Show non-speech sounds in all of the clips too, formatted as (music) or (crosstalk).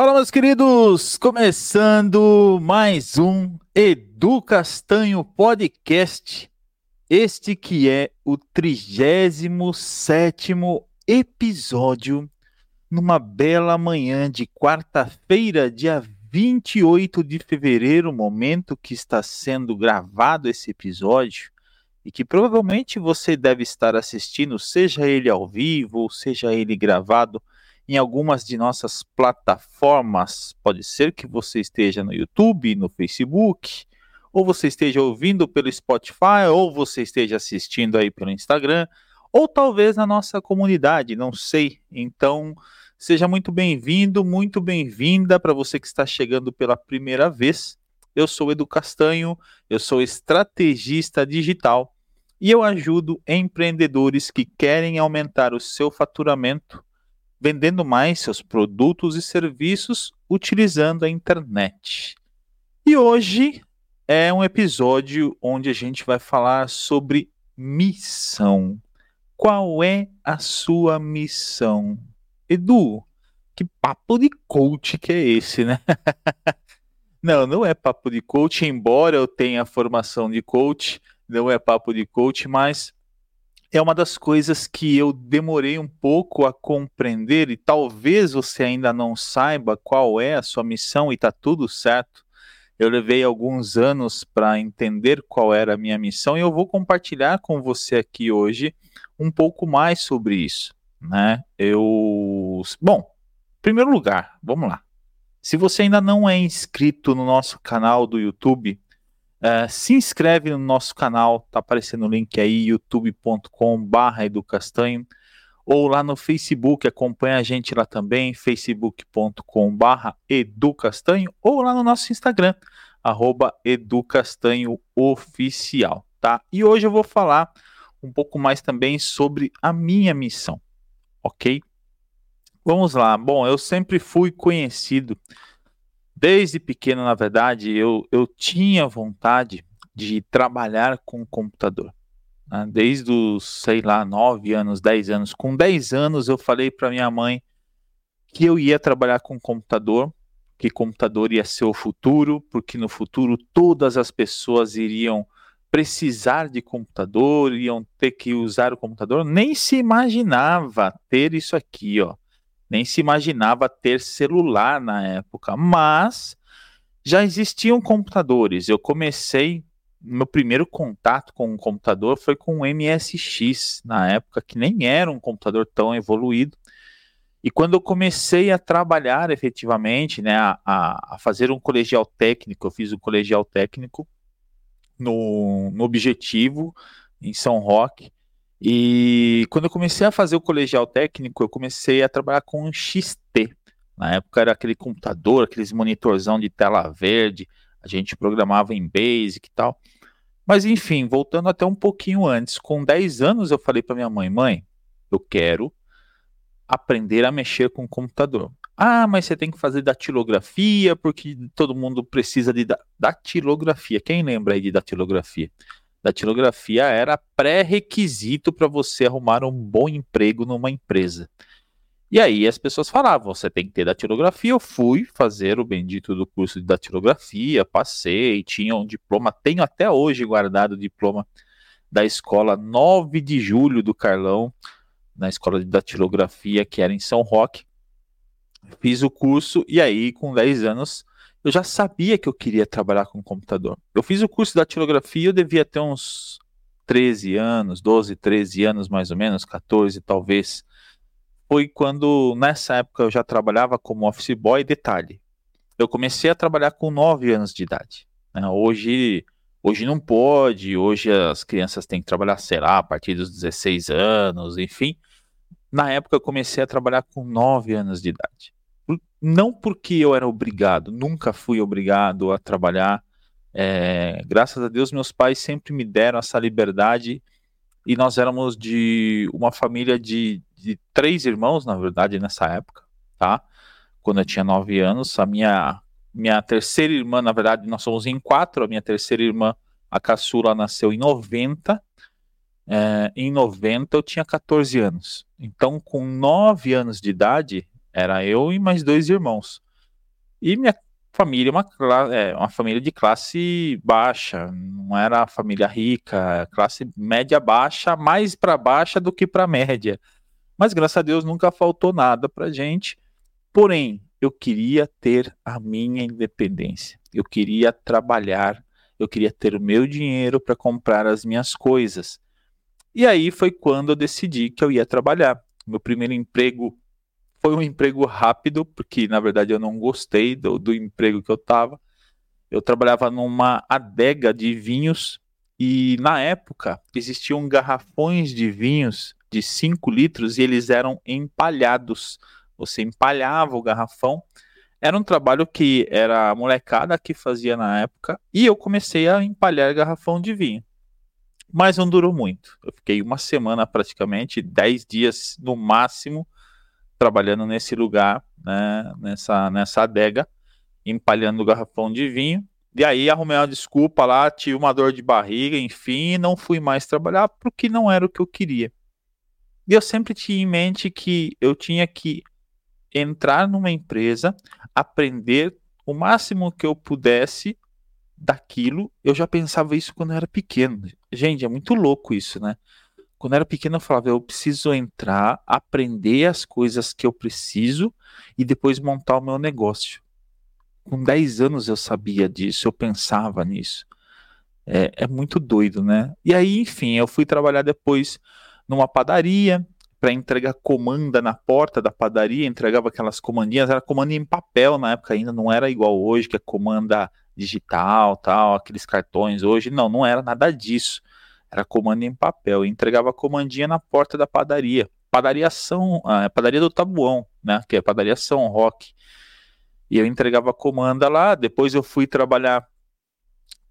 Fala, meus queridos! Começando mais um Edu Castanho Podcast. Este que é o 37 episódio, numa bela manhã de quarta-feira, dia 28 de fevereiro, momento que está sendo gravado esse episódio e que provavelmente você deve estar assistindo, seja ele ao vivo seja ele gravado em algumas de nossas plataformas. Pode ser que você esteja no YouTube, no Facebook, ou você esteja ouvindo pelo Spotify, ou você esteja assistindo aí pelo Instagram, ou talvez na nossa comunidade, não sei. Então, seja muito bem-vindo, muito bem-vinda para você que está chegando pela primeira vez. Eu sou Edu Castanho, eu sou estrategista digital e eu ajudo empreendedores que querem aumentar o seu faturamento vendendo mais seus produtos e serviços utilizando a internet. E hoje é um episódio onde a gente vai falar sobre missão. Qual é a sua missão? Edu, que papo de coach que é esse, né? (laughs) não, não é papo de coach, embora eu tenha formação de coach, não é papo de coach, mas é uma das coisas que eu demorei um pouco a compreender e talvez você ainda não saiba qual é a sua missão e está tudo certo. Eu levei alguns anos para entender qual era a minha missão e eu vou compartilhar com você aqui hoje um pouco mais sobre isso, né? Eu, bom, em primeiro lugar, vamos lá. Se você ainda não é inscrito no nosso canal do YouTube, Uh, se inscreve no nosso canal, tá aparecendo o link aí, youtube.com/barra educastanho, ou lá no Facebook, acompanha a gente lá também, facebook.com/barra educastanho, ou lá no nosso Instagram, arroba educastanhooficial, tá? E hoje eu vou falar um pouco mais também sobre a minha missão, ok? Vamos lá. Bom, eu sempre fui conhecido Desde pequeno, na verdade, eu, eu tinha vontade de trabalhar com computador. Né? Desde os, sei lá, 9 anos, 10 anos. Com 10 anos, eu falei para minha mãe que eu ia trabalhar com computador, que computador ia ser o futuro, porque no futuro todas as pessoas iriam precisar de computador, iam ter que usar o computador. Nem se imaginava ter isso aqui, ó nem se imaginava ter celular na época, mas já existiam computadores. Eu comecei, meu primeiro contato com um computador foi com o MSX, na época, que nem era um computador tão evoluído. E quando eu comecei a trabalhar efetivamente, né, a, a, fazer um colegial técnico, eu fiz um colegial técnico no, no Objetivo, em São Roque, e quando eu comecei a fazer o colegial técnico, eu comecei a trabalhar com XT. Na época era aquele computador, aqueles monitorzão de tela verde, a gente programava em Basic e tal. Mas enfim, voltando até um pouquinho antes, com 10 anos eu falei para minha mãe: "Mãe, eu quero aprender a mexer com o computador". Ah, mas você tem que fazer datilografia, porque todo mundo precisa de datilografia. Quem lembra aí de datilografia? Datilografia era pré-requisito para você arrumar um bom emprego numa empresa. E aí as pessoas falavam, você tem que ter datilografia. Eu fui fazer o bendito do curso de datilografia, passei, tinha um diploma, tenho até hoje guardado o diploma da escola 9 de julho do Carlão, na escola de datilografia que era em São Roque. Fiz o curso e aí com 10 anos eu já sabia que eu queria trabalhar com computador. Eu fiz o curso da datilografia, eu devia ter uns 13 anos, 12, 13 anos mais ou menos, 14 talvez. Foi quando, nessa época, eu já trabalhava como office boy. Detalhe, eu comecei a trabalhar com 9 anos de idade. Né? Hoje, hoje não pode, hoje as crianças têm que trabalhar, sei lá, a partir dos 16 anos, enfim. Na época, eu comecei a trabalhar com 9 anos de idade não porque eu era obrigado, nunca fui obrigado a trabalhar. É, graças a Deus, meus pais sempre me deram essa liberdade e nós éramos de uma família de, de três irmãos, na verdade, nessa época, tá? Quando eu tinha nove anos, a minha, minha terceira irmã, na verdade, nós somos em quatro, a minha terceira irmã, a caçula, nasceu em 90. É, em 90 eu tinha 14 anos. Então, com 9 anos de idade, era eu e mais dois irmãos. E minha família, uma, é, uma família de classe baixa, não era família rica, classe média baixa, mais para baixa do que para média. Mas graças a Deus nunca faltou nada para gente. Porém, eu queria ter a minha independência. Eu queria trabalhar, eu queria ter o meu dinheiro para comprar as minhas coisas. E aí foi quando eu decidi que eu ia trabalhar. Meu primeiro emprego foi um emprego rápido, porque na verdade eu não gostei do, do emprego que eu estava. Eu trabalhava numa adega de vinhos e na época existiam garrafões de vinhos de 5 litros e eles eram empalhados. Você empalhava o garrafão. Era um trabalho que era a molecada que fazia na época e eu comecei a empalhar garrafão de vinho. Mas não durou muito. Eu fiquei uma semana praticamente, 10 dias no máximo trabalhando nesse lugar, né, nessa, nessa adega, empalhando o garrafão de vinho. E aí arrumei uma desculpa lá, tive uma dor de barriga, enfim, não fui mais trabalhar porque não era o que eu queria. E eu sempre tinha em mente que eu tinha que entrar numa empresa, aprender o máximo que eu pudesse daquilo. Eu já pensava isso quando eu era pequeno. Gente, é muito louco isso, né? Quando eu era pequeno, eu falava: eu preciso entrar, aprender as coisas que eu preciso e depois montar o meu negócio. Com 10 anos eu sabia disso, eu pensava nisso. É, é muito doido, né? E aí, enfim, eu fui trabalhar depois numa padaria para entregar comanda na porta da padaria, entregava aquelas comandinhas, era comanda em papel na época ainda, não era igual hoje, que é comanda digital, tal, aqueles cartões hoje, não, não era nada disso. Era comando em papel. entregava a comandinha na porta da padaria. Padaria São, ah, padaria do Tabuão, né? Que é padaria São Roque. E eu entregava a comanda lá. Depois eu fui trabalhar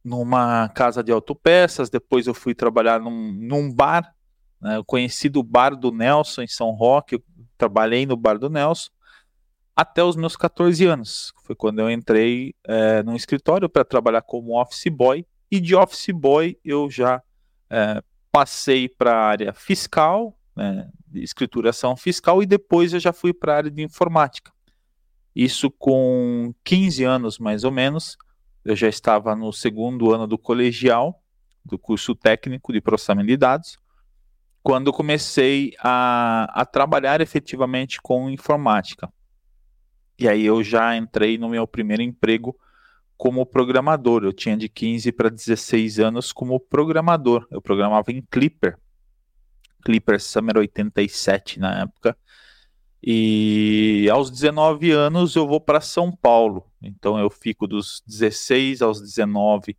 numa casa de autopeças. Depois eu fui trabalhar num, num bar. Né? Eu conheci do bar do Nelson em São Roque. Eu trabalhei no bar do Nelson até os meus 14 anos. Foi quando eu entrei é, no escritório para trabalhar como office boy. E de office boy eu já é, passei para a área fiscal, né, de escrituração fiscal, e depois eu já fui para a área de informática. Isso com 15 anos mais ou menos, eu já estava no segundo ano do colegial, do curso técnico de processamento de dados, quando comecei a, a trabalhar efetivamente com informática. E aí eu já entrei no meu primeiro emprego como programador. Eu tinha de 15 para 16 anos como programador. Eu programava em Clipper. Clipper Summer 87 na época. E aos 19 anos eu vou para São Paulo. Então eu fico dos 16 aos 19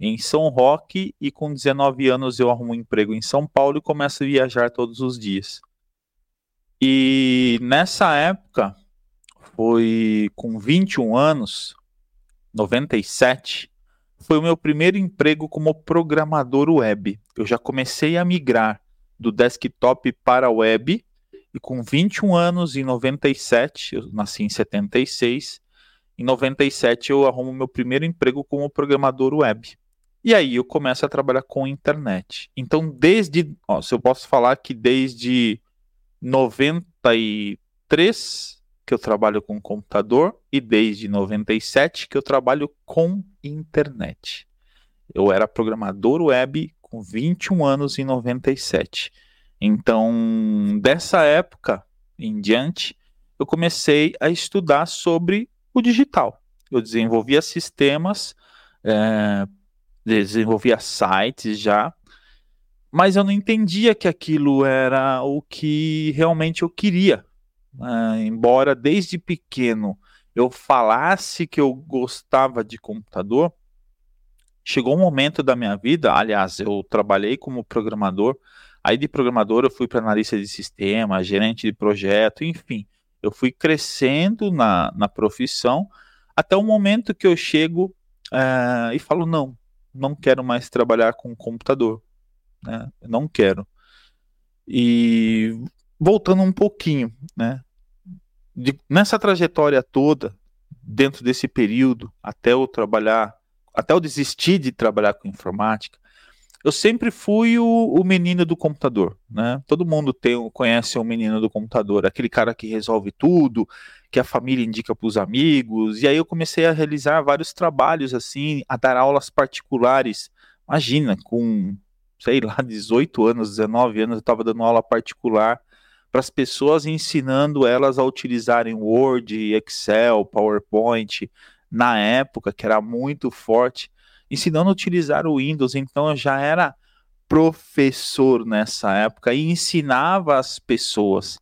em São Roque e com 19 anos eu arrumo um emprego em São Paulo e começo a viajar todos os dias. E nessa época, foi com 21 anos, 97, foi o meu primeiro emprego como programador web. Eu já comecei a migrar do desktop para a web e com 21 anos, em 97, eu nasci em 76, em 97 eu arrumo meu primeiro emprego como programador web. E aí eu começo a trabalhar com internet. Então, desde, ó, se eu posso falar que desde 93 que eu trabalho com computador e desde 97 que eu trabalho com internet. Eu era programador web com 21 anos em 97. Então, dessa época em diante, eu comecei a estudar sobre o digital. Eu desenvolvia sistemas, é, desenvolvia sites já, mas eu não entendia que aquilo era o que realmente eu queria Uh, embora desde pequeno eu falasse que eu gostava de computador, chegou um momento da minha vida, aliás, eu trabalhei como programador, aí de programador eu fui para analista de sistema, gerente de projeto, enfim, eu fui crescendo na, na profissão até o momento que eu chego uh, e falo, não, não quero mais trabalhar com computador, né? não quero. E voltando um pouquinho, né? De, nessa trajetória toda, dentro desse período, até eu trabalhar, até eu desistir de trabalhar com informática, eu sempre fui o, o, menino do computador, né? Todo mundo tem, conhece o menino do computador, aquele cara que resolve tudo, que a família indica para os amigos. E aí eu comecei a realizar vários trabalhos assim, a dar aulas particulares. Imagina, com sei lá, 18 anos, 19 anos, eu estava dando aula particular para as pessoas, ensinando elas a utilizarem Word, Excel, PowerPoint, na época, que era muito forte ensinando a utilizar o Windows, então eu já era professor nessa época e ensinava as pessoas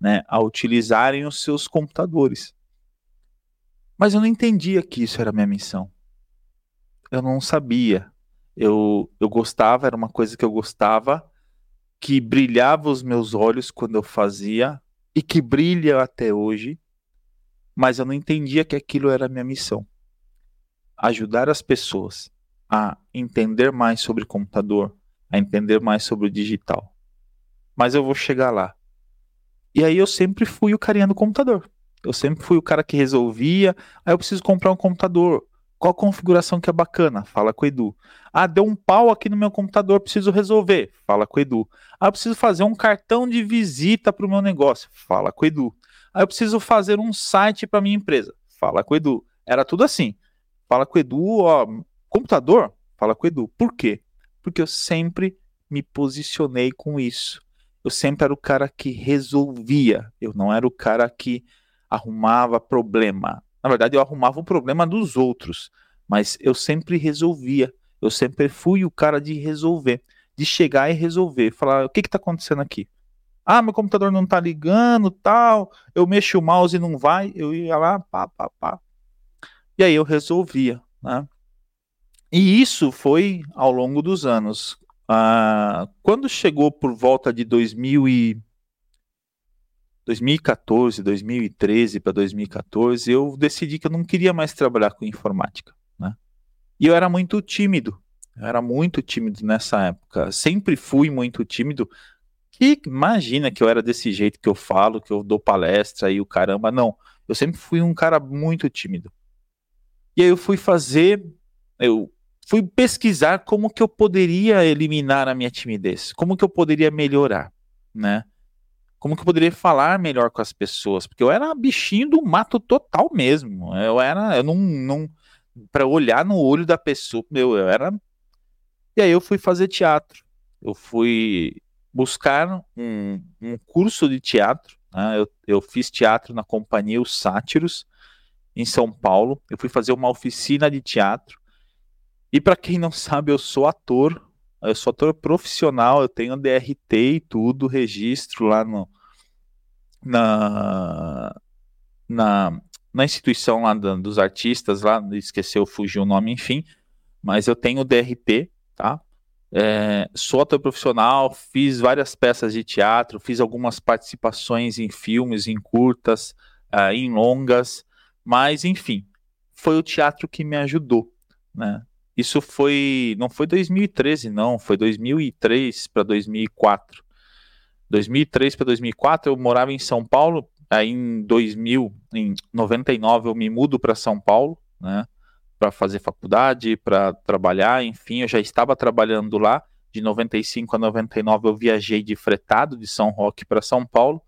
né, a utilizarem os seus computadores. Mas eu não entendia que isso era minha missão. Eu não sabia. Eu, eu gostava, era uma coisa que eu gostava, que brilhava os meus olhos quando eu fazia e que brilha até hoje, mas eu não entendia que aquilo era minha missão ajudar as pessoas a entender mais sobre computador, a entender mais sobre o digital. Mas eu vou chegar lá. E aí eu sempre fui o carinha do computador. Eu sempre fui o cara que resolvia. Aí eu preciso comprar um computador. Qual configuração que é bacana? Fala com o Edu. Ah, deu um pau aqui no meu computador, preciso resolver. Fala com o Edu. Ah, eu preciso fazer um cartão de visita para o meu negócio. Fala com o Edu. Ah, eu preciso fazer um site para minha empresa. Fala com o Edu. Era tudo assim. Fala com o Edu, ó, computador? Fala com o Edu. Por quê? Porque eu sempre me posicionei com isso. Eu sempre era o cara que resolvia. Eu não era o cara que arrumava problema. Na verdade, eu arrumava o problema dos outros, mas eu sempre resolvia. Eu sempre fui o cara de resolver, de chegar e resolver, falar o que está acontecendo aqui. Ah, meu computador não está ligando, tal. Eu mexo o mouse e não vai. Eu ia lá, pá, pá, pá. E aí eu resolvia, né? E isso foi ao longo dos anos. Ah, quando chegou por volta de 2000 e 2014, 2013 para 2014, eu decidi que eu não queria mais trabalhar com informática, né? E eu era muito tímido. Eu era muito tímido nessa época. Sempre fui muito tímido. E imagina que eu era desse jeito que eu falo, que eu dou palestra e o caramba, não. Eu sempre fui um cara muito tímido. E aí eu fui fazer, eu fui pesquisar como que eu poderia eliminar a minha timidez, como que eu poderia melhorar, né? Como que eu poderia falar melhor com as pessoas, porque eu era bichinho do mato total mesmo. Eu era, eu não, não para olhar no olho da pessoa, meu, eu era. E aí eu fui fazer teatro. Eu fui buscar um, um curso de teatro. Né? Eu, eu fiz teatro na companhia Os Sátiros em São Paulo. Eu fui fazer uma oficina de teatro. E para quem não sabe, eu sou ator. Eu sou ator profissional, eu tenho DRT e tudo, registro lá no, na, na, na instituição lá do, dos artistas, lá, esqueceu, fugiu o nome, enfim. Mas eu tenho DRT, tá? É, sou ator profissional, fiz várias peças de teatro, fiz algumas participações em filmes, em curtas, uh, em longas. Mas, enfim, foi o teatro que me ajudou, né? Isso foi, não foi 2013, não, foi 2003 para 2004. 2003 para 2004 eu morava em São Paulo, aí em 2000, em 99 eu me mudo para São Paulo, né? Para fazer faculdade, para trabalhar, enfim, eu já estava trabalhando lá. De 95 a 99 eu viajei de fretado de São Roque para São Paulo.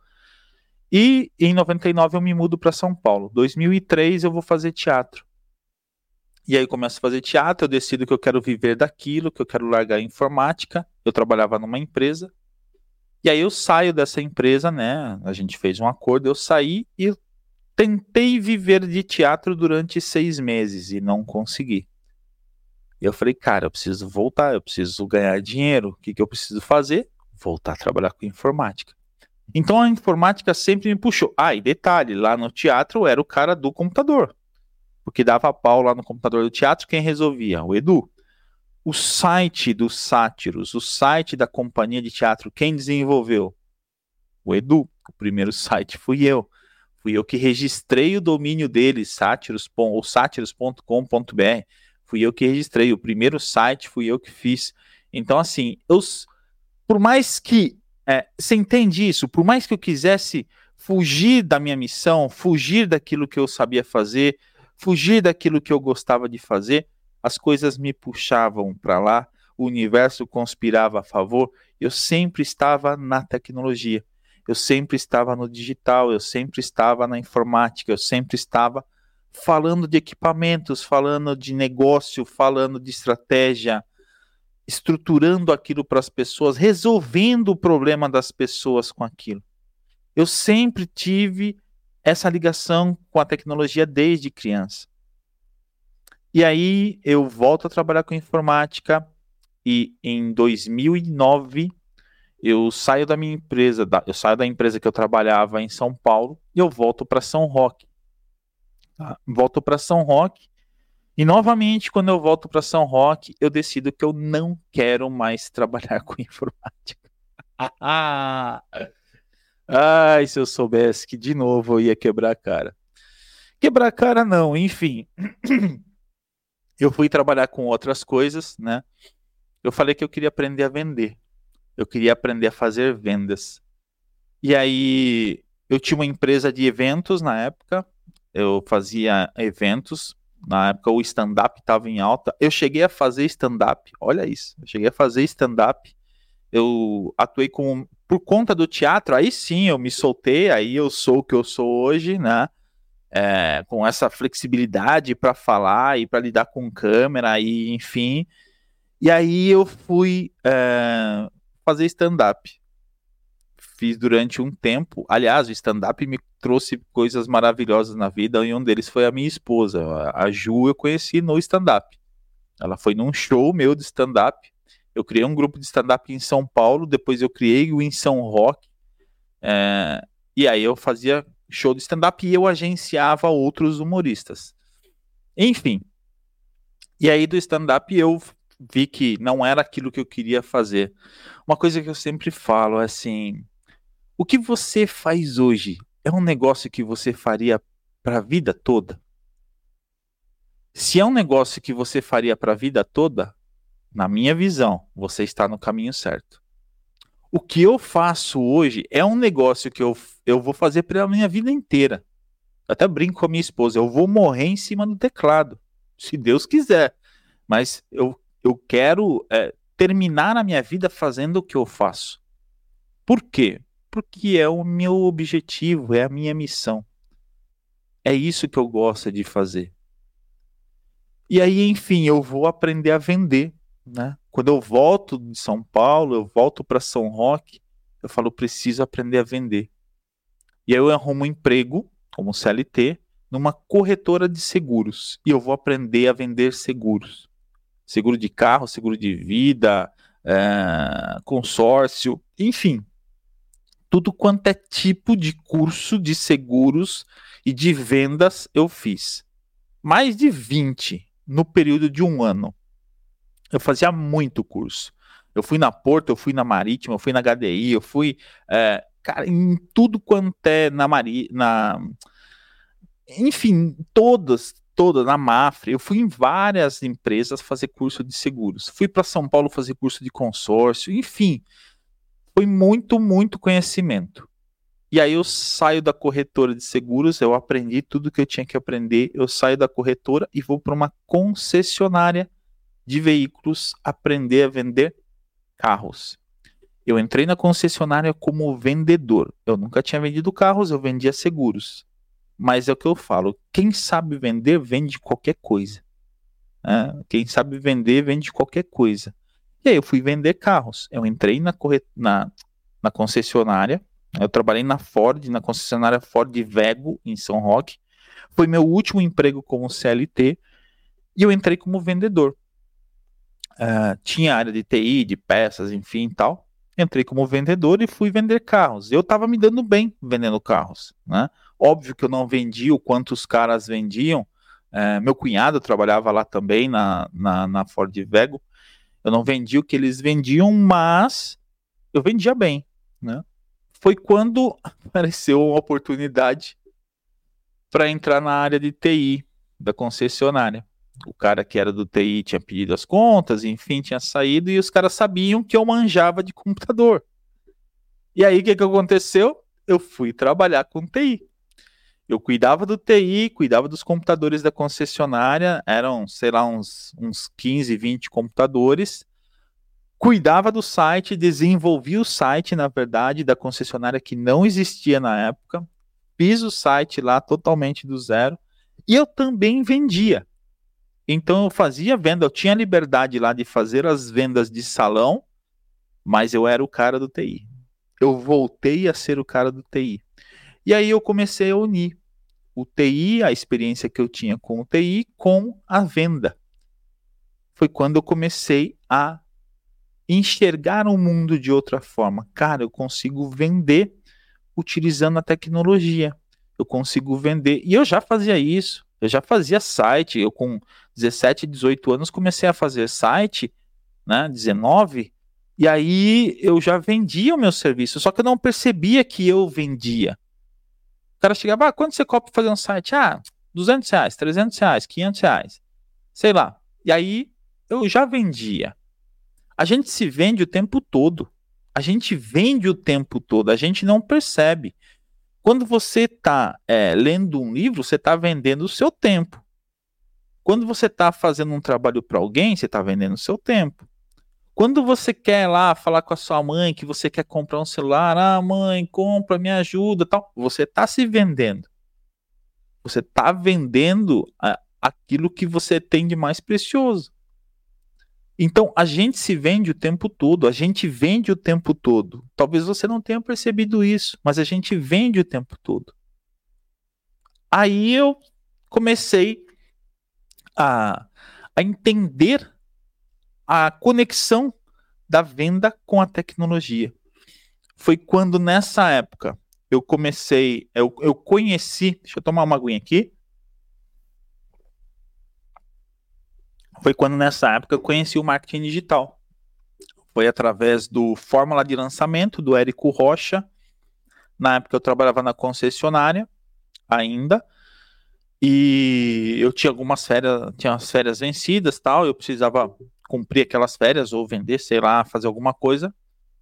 E em 99 eu me mudo para São Paulo. 2003 eu vou fazer teatro. E aí começo a fazer teatro, eu decido que eu quero viver daquilo, que eu quero largar a informática. Eu trabalhava numa empresa. E aí eu saio dessa empresa, né? A gente fez um acordo, eu saí e tentei viver de teatro durante seis meses e não consegui. E eu falei, cara, eu preciso voltar, eu preciso ganhar dinheiro. O que, que eu preciso fazer? Voltar a trabalhar com informática. Então a informática sempre me puxou. Ah, e detalhe, lá no teatro eu era o cara do computador. Porque dava pau lá no computador do teatro, quem resolvia? O Edu. O site dos sátiros, o site da companhia de teatro, quem desenvolveu? O Edu. O primeiro (laughs) site fui eu. Fui eu que registrei o domínio dele, sátiros, ou sátiros.com.br. Fui eu que registrei. O primeiro site fui eu que fiz. Então, assim, eu, por mais que é, você entende isso? Por mais que eu quisesse fugir da minha missão, fugir daquilo que eu sabia fazer, fugir daquilo que eu gostava de fazer, as coisas me puxavam para lá, o universo conspirava a favor, eu sempre estava na tecnologia, eu sempre estava no digital, eu sempre estava na informática, eu sempre estava falando de equipamentos, falando de negócio, falando de estratégia, estruturando aquilo para as pessoas, resolvendo o problema das pessoas com aquilo. Eu sempre tive essa ligação com a tecnologia desde criança. E aí eu volto a trabalhar com informática e em 2009 eu saio da minha empresa, eu saio da empresa que eu trabalhava em São Paulo e eu volto para São Roque. Tá? Volto para São Roque e novamente quando eu volto para São Roque eu decido que eu não quero mais (laughs) trabalhar com informática. (laughs) Ai, se eu soubesse que de novo eu ia quebrar a cara. Quebrar a cara não, enfim. (clears throat) eu fui trabalhar com outras coisas, né? Eu falei que eu queria aprender a vender. Eu queria aprender a fazer vendas. E aí eu tinha uma empresa de eventos na época. Eu fazia eventos. Na época o stand-up estava em alta. Eu cheguei a fazer stand-up. Olha isso. Eu cheguei a fazer stand-up. Eu atuei com por conta do teatro. Aí sim eu me soltei. Aí eu sou o que eu sou hoje, né? É, com essa flexibilidade para falar e para lidar com câmera e enfim. E aí eu fui é, fazer stand-up. Fiz durante um tempo. Aliás, o stand-up me trouxe coisas maravilhosas na vida, e um deles foi a minha esposa. A Ju eu conheci no stand-up. Ela foi num show meu de stand-up. Eu criei um grupo de stand-up em São Paulo, depois eu criei o em São Roque. É, e aí eu fazia show de stand-up e eu agenciava outros humoristas. Enfim. E aí do stand-up eu vi que não era aquilo que eu queria fazer. Uma coisa que eu sempre falo é assim: o que você faz hoje é um negócio que você faria para a vida toda? Se é um negócio que você faria para a vida toda, na minha visão, você está no caminho certo. O que eu faço hoje é um negócio que eu, eu vou fazer pela minha vida inteira. Eu até brinco com a minha esposa, eu vou morrer em cima do teclado, se Deus quiser. Mas eu eu quero é, terminar a minha vida fazendo o que eu faço. Por quê? Porque é o meu objetivo, é a minha missão. É isso que eu gosto de fazer. E aí, enfim, eu vou aprender a vender, né? Quando eu volto de São Paulo, eu volto para São Roque, eu falo, preciso aprender a vender. E aí eu arrumo um emprego como CLT numa corretora de seguros e eu vou aprender a vender seguros seguro de carro, seguro de vida, é, consórcio, enfim, tudo quanto é tipo de curso de seguros e de vendas eu fiz. Mais de 20 no período de um ano. Eu fazia muito curso. Eu fui na Porto, eu fui na Marítima, eu fui na HDI, eu fui, é, cara, em tudo quanto é na Mari, na, enfim, todas, toda na Mafre, eu fui em várias empresas fazer curso de seguros. Fui para São Paulo fazer curso de consórcio, enfim. Foi muito, muito conhecimento. E aí eu saio da corretora de seguros, eu aprendi tudo que eu tinha que aprender, eu saio da corretora e vou para uma concessionária de veículos aprender a vender carros. Eu entrei na concessionária como vendedor. Eu nunca tinha vendido carros, eu vendia seguros. Mas é o que eu falo: quem sabe vender, vende qualquer coisa. Né? Quem sabe vender, vende qualquer coisa. E aí eu fui vender carros. Eu entrei na, corret... na, na concessionária. Eu trabalhei na Ford, na concessionária Ford Vego, em São Roque. Foi meu último emprego como CLT. E eu entrei como vendedor. Uh, tinha área de TI, de peças, enfim tal. Entrei como vendedor e fui vender carros. Eu estava me dando bem vendendo carros. Né? Óbvio que eu não vendi o quanto os caras vendiam. É, meu cunhado trabalhava lá também na, na, na Ford Vego. Eu não vendi o que eles vendiam, mas eu vendia bem, né? Foi quando (laughs) apareceu uma oportunidade para entrar na área de TI da concessionária. O cara que era do TI tinha pedido as contas, enfim, tinha saído e os caras sabiam que eu manjava de computador. E aí o que, que aconteceu? Eu fui trabalhar com TI. Eu cuidava do TI, cuidava dos computadores da concessionária, eram, sei lá, uns, uns 15, 20 computadores. cuidava do site, desenvolvia o site, na verdade, da concessionária que não existia na época. Fiz o site lá totalmente do zero. E eu também vendia. Então eu fazia venda, eu tinha liberdade lá de fazer as vendas de salão, mas eu era o cara do TI. Eu voltei a ser o cara do TI. E aí eu comecei a unir o TI, a experiência que eu tinha com o TI, com a venda. Foi quando eu comecei a enxergar o mundo de outra forma. Cara, eu consigo vender utilizando a tecnologia. Eu consigo vender. E eu já fazia isso. Eu já fazia site. Eu, com 17, 18 anos, comecei a fazer site, né? 19. E aí eu já vendia o meu serviço. Só que eu não percebia que eu vendia. O cara chegava, ah, quanto você cobra fazer um site? Ah, 200 reais, 300 reais, 500 reais. Sei lá. E aí eu já vendia. A gente se vende o tempo todo. A gente vende o tempo todo, a gente não percebe. Quando você está é, lendo um livro, você está vendendo o seu tempo. Quando você está fazendo um trabalho para alguém, você está vendendo o seu tempo. Quando você quer lá falar com a sua mãe que você quer comprar um celular, ah, mãe, compra, me ajuda, tal, você está se vendendo. Você está vendendo a, aquilo que você tem de mais precioso. Então, a gente se vende o tempo todo, a gente vende o tempo todo. Talvez você não tenha percebido isso, mas a gente vende o tempo todo. Aí eu comecei a, a entender a conexão da venda com a tecnologia. Foi quando nessa época eu comecei, eu, eu conheci, deixa eu tomar uma aguinha aqui. Foi quando nessa época eu conheci o marketing digital. Foi através do Fórmula de Lançamento, do Érico Rocha. Na época eu trabalhava na concessionária ainda. E eu tinha algumas férias, tinha as férias vencidas tal, eu precisava cumprir aquelas férias ou vender, sei lá, fazer alguma coisa.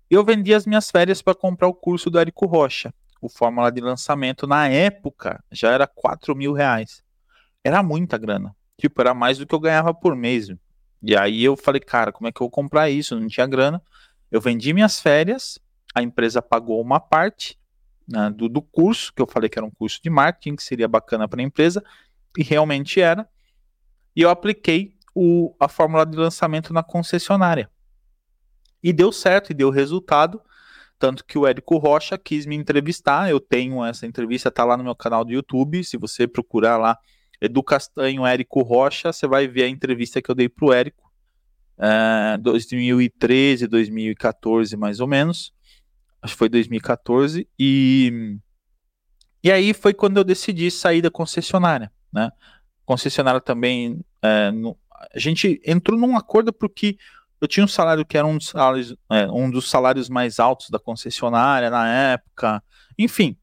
Eu vendi as minhas férias para comprar o curso do Érico Rocha. O Fórmula de Lançamento, na época, já era 4 mil reais. Era muita grana. Tipo, era mais do que eu ganhava por mês. E aí eu falei, cara, como é que eu vou comprar isso? Não tinha grana. Eu vendi minhas férias, a empresa pagou uma parte né, do, do curso, que eu falei que era um curso de marketing, que seria bacana para a empresa, e realmente era. E eu apliquei o, a fórmula de lançamento na concessionária. E deu certo, e deu resultado. Tanto que o Érico Rocha quis me entrevistar. Eu tenho essa entrevista, tá lá no meu canal do YouTube. Se você procurar lá, Edu Castanho, Érico Rocha, você vai ver a entrevista que eu dei para o Érico, é, 2013, 2014 mais ou menos, acho que foi 2014, e, e aí foi quando eu decidi sair da concessionária, né, concessionária também, é, no, a gente entrou num acordo porque eu tinha um salário que era um dos salários, é, um dos salários mais altos da concessionária na época, enfim,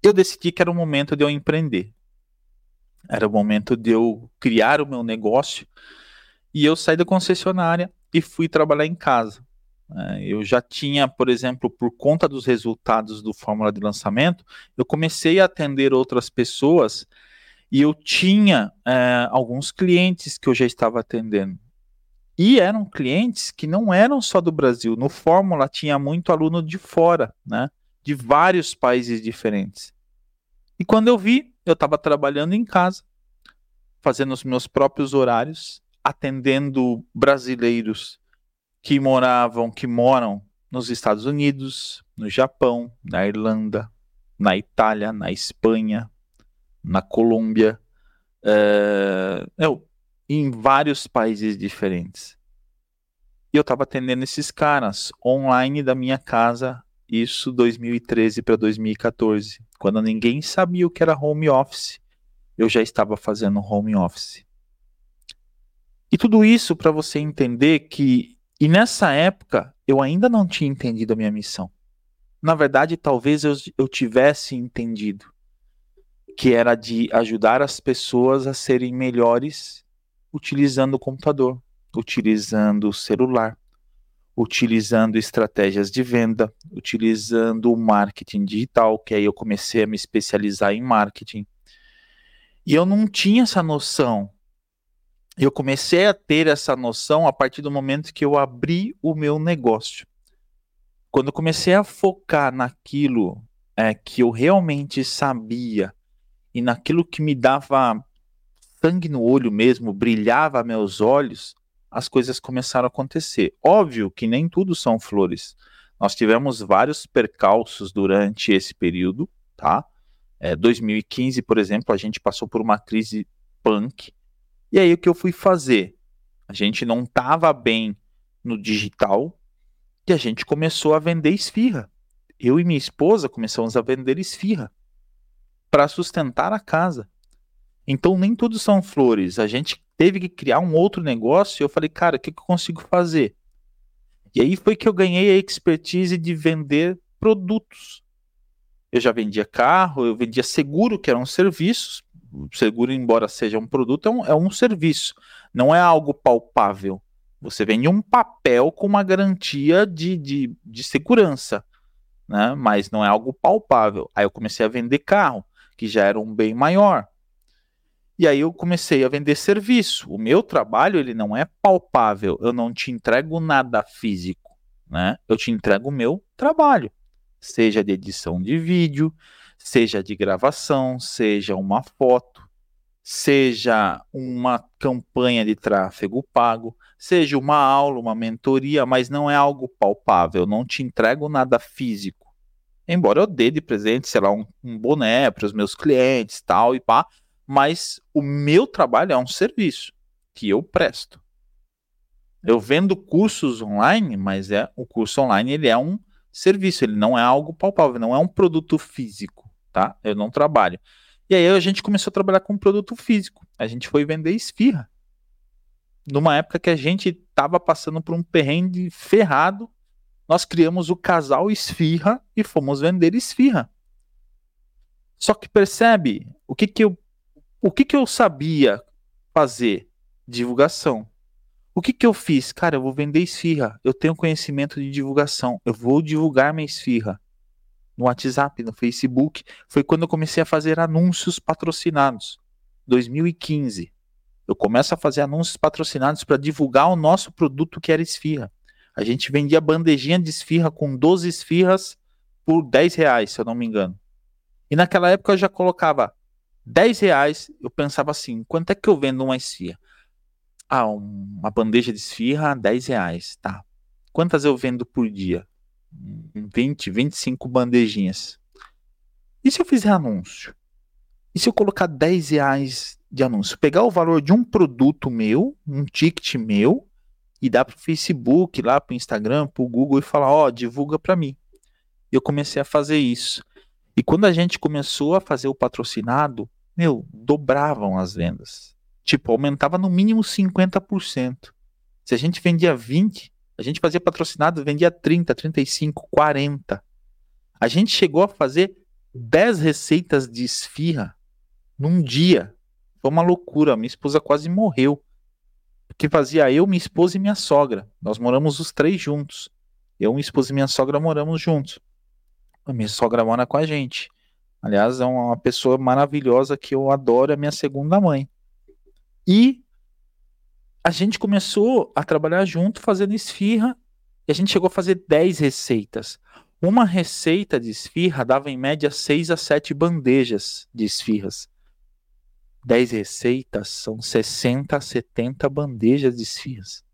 eu decidi que era o momento de eu empreender. Era o momento de eu criar o meu negócio e eu saí da concessionária e fui trabalhar em casa. É, eu já tinha, por exemplo, por conta dos resultados do Fórmula de Lançamento, eu comecei a atender outras pessoas e eu tinha é, alguns clientes que eu já estava atendendo. E eram clientes que não eram só do Brasil. No Fórmula tinha muito aluno de fora, né? De vários países diferentes. E quando eu vi, eu estava trabalhando em casa, fazendo os meus próprios horários, atendendo brasileiros que moravam, que moram nos Estados Unidos, no Japão, na Irlanda, na Itália, na Espanha, na Colômbia, é, eu, em vários países diferentes. E eu estava atendendo esses caras online da minha casa, isso 2013 para 2014. Quando ninguém sabia o que era home office, eu já estava fazendo home office. E tudo isso para você entender que, e nessa época, eu ainda não tinha entendido a minha missão. Na verdade, talvez eu, eu tivesse entendido que era de ajudar as pessoas a serem melhores utilizando o computador, utilizando o celular, utilizando estratégias de venda, utilizando o marketing digital, que aí eu comecei a me especializar em marketing. E eu não tinha essa noção Eu comecei a ter essa noção a partir do momento que eu abri o meu negócio. Quando eu comecei a focar naquilo é, que eu realmente sabia e naquilo que me dava sangue no olho mesmo, brilhava meus olhos, as coisas começaram a acontecer. Óbvio que nem tudo são flores. Nós tivemos vários percalços durante esse período, tá? É, 2015, por exemplo, a gente passou por uma crise punk. E aí o que eu fui fazer? A gente não estava bem no digital e a gente começou a vender esfirra. Eu e minha esposa começamos a vender esfirra para sustentar a casa. Então nem tudo são flores. A gente teve que criar um outro negócio e eu falei, cara, o que, que eu consigo fazer? E aí foi que eu ganhei a expertise de vender produtos. Eu já vendia carro, eu vendia seguro, que eram serviços. Seguro, embora seja um produto, é um, é um serviço, não é algo palpável. Você vende um papel com uma garantia de, de, de segurança, né? mas não é algo palpável. Aí eu comecei a vender carro, que já era um bem maior. E aí eu comecei a vender serviço. O meu trabalho ele não é palpável. Eu não te entrego nada físico, né? Eu te entrego o meu trabalho, seja de edição de vídeo, seja de gravação, seja uma foto, seja uma campanha de tráfego pago, seja uma aula, uma mentoria, mas não é algo palpável. Eu não te entrego nada físico. Embora eu dê de presente, sei lá, um, um boné para os meus clientes, tal e pá mas o meu trabalho é um serviço que eu presto. Eu vendo cursos online, mas é o curso online ele é um serviço, ele não é algo palpável, não é um produto físico, tá? Eu não trabalho. E aí a gente começou a trabalhar com produto físico. A gente foi vender esfirra. Numa época que a gente estava passando por um perrengue ferrado, nós criamos o casal esfirra e fomos vender esfirra. Só que percebe o que, que eu o que, que eu sabia fazer? Divulgação. O que, que eu fiz? Cara, eu vou vender esfirra. Eu tenho conhecimento de divulgação. Eu vou divulgar minha esfirra. No WhatsApp, no Facebook. Foi quando eu comecei a fazer anúncios patrocinados. 2015. Eu começo a fazer anúncios patrocinados para divulgar o nosso produto que era esfirra. A gente vendia bandejinha de esfirra com 12 esfirras por 10 reais, se eu não me engano. E naquela época eu já colocava 10 reais, eu pensava assim, quanto é que eu vendo uma esfirra? Ah, uma bandeja de esfirra, 10 reais, tá. Quantas eu vendo por dia? 20, 25 bandejinhas. E se eu fizer anúncio? E se eu colocar 10 reais de anúncio? Pegar o valor de um produto meu, um ticket meu, e dar para o Facebook, lá para o Instagram, para o Google e falar, ó, oh, divulga para mim. Eu comecei a fazer isso. E quando a gente começou a fazer o patrocinado, meu, dobravam as vendas. Tipo, aumentava no mínimo 50%. Se a gente vendia 20, a gente fazia patrocinado, vendia 30, 35, 40. A gente chegou a fazer 10 receitas de esfirra num dia. Foi uma loucura. Minha esposa quase morreu. Porque fazia eu, minha esposa e minha sogra. Nós moramos os três juntos. Eu, minha esposa e minha sogra moramos juntos. A minha sogra mora com a gente. Aliás, é uma pessoa maravilhosa que eu adoro, é minha segunda mãe. E a gente começou a trabalhar junto fazendo esfirra e a gente chegou a fazer 10 receitas. Uma receita de esfirra dava em média 6 a 7 bandejas de esfirras. 10 receitas são 60 a 70 bandejas de esfirras.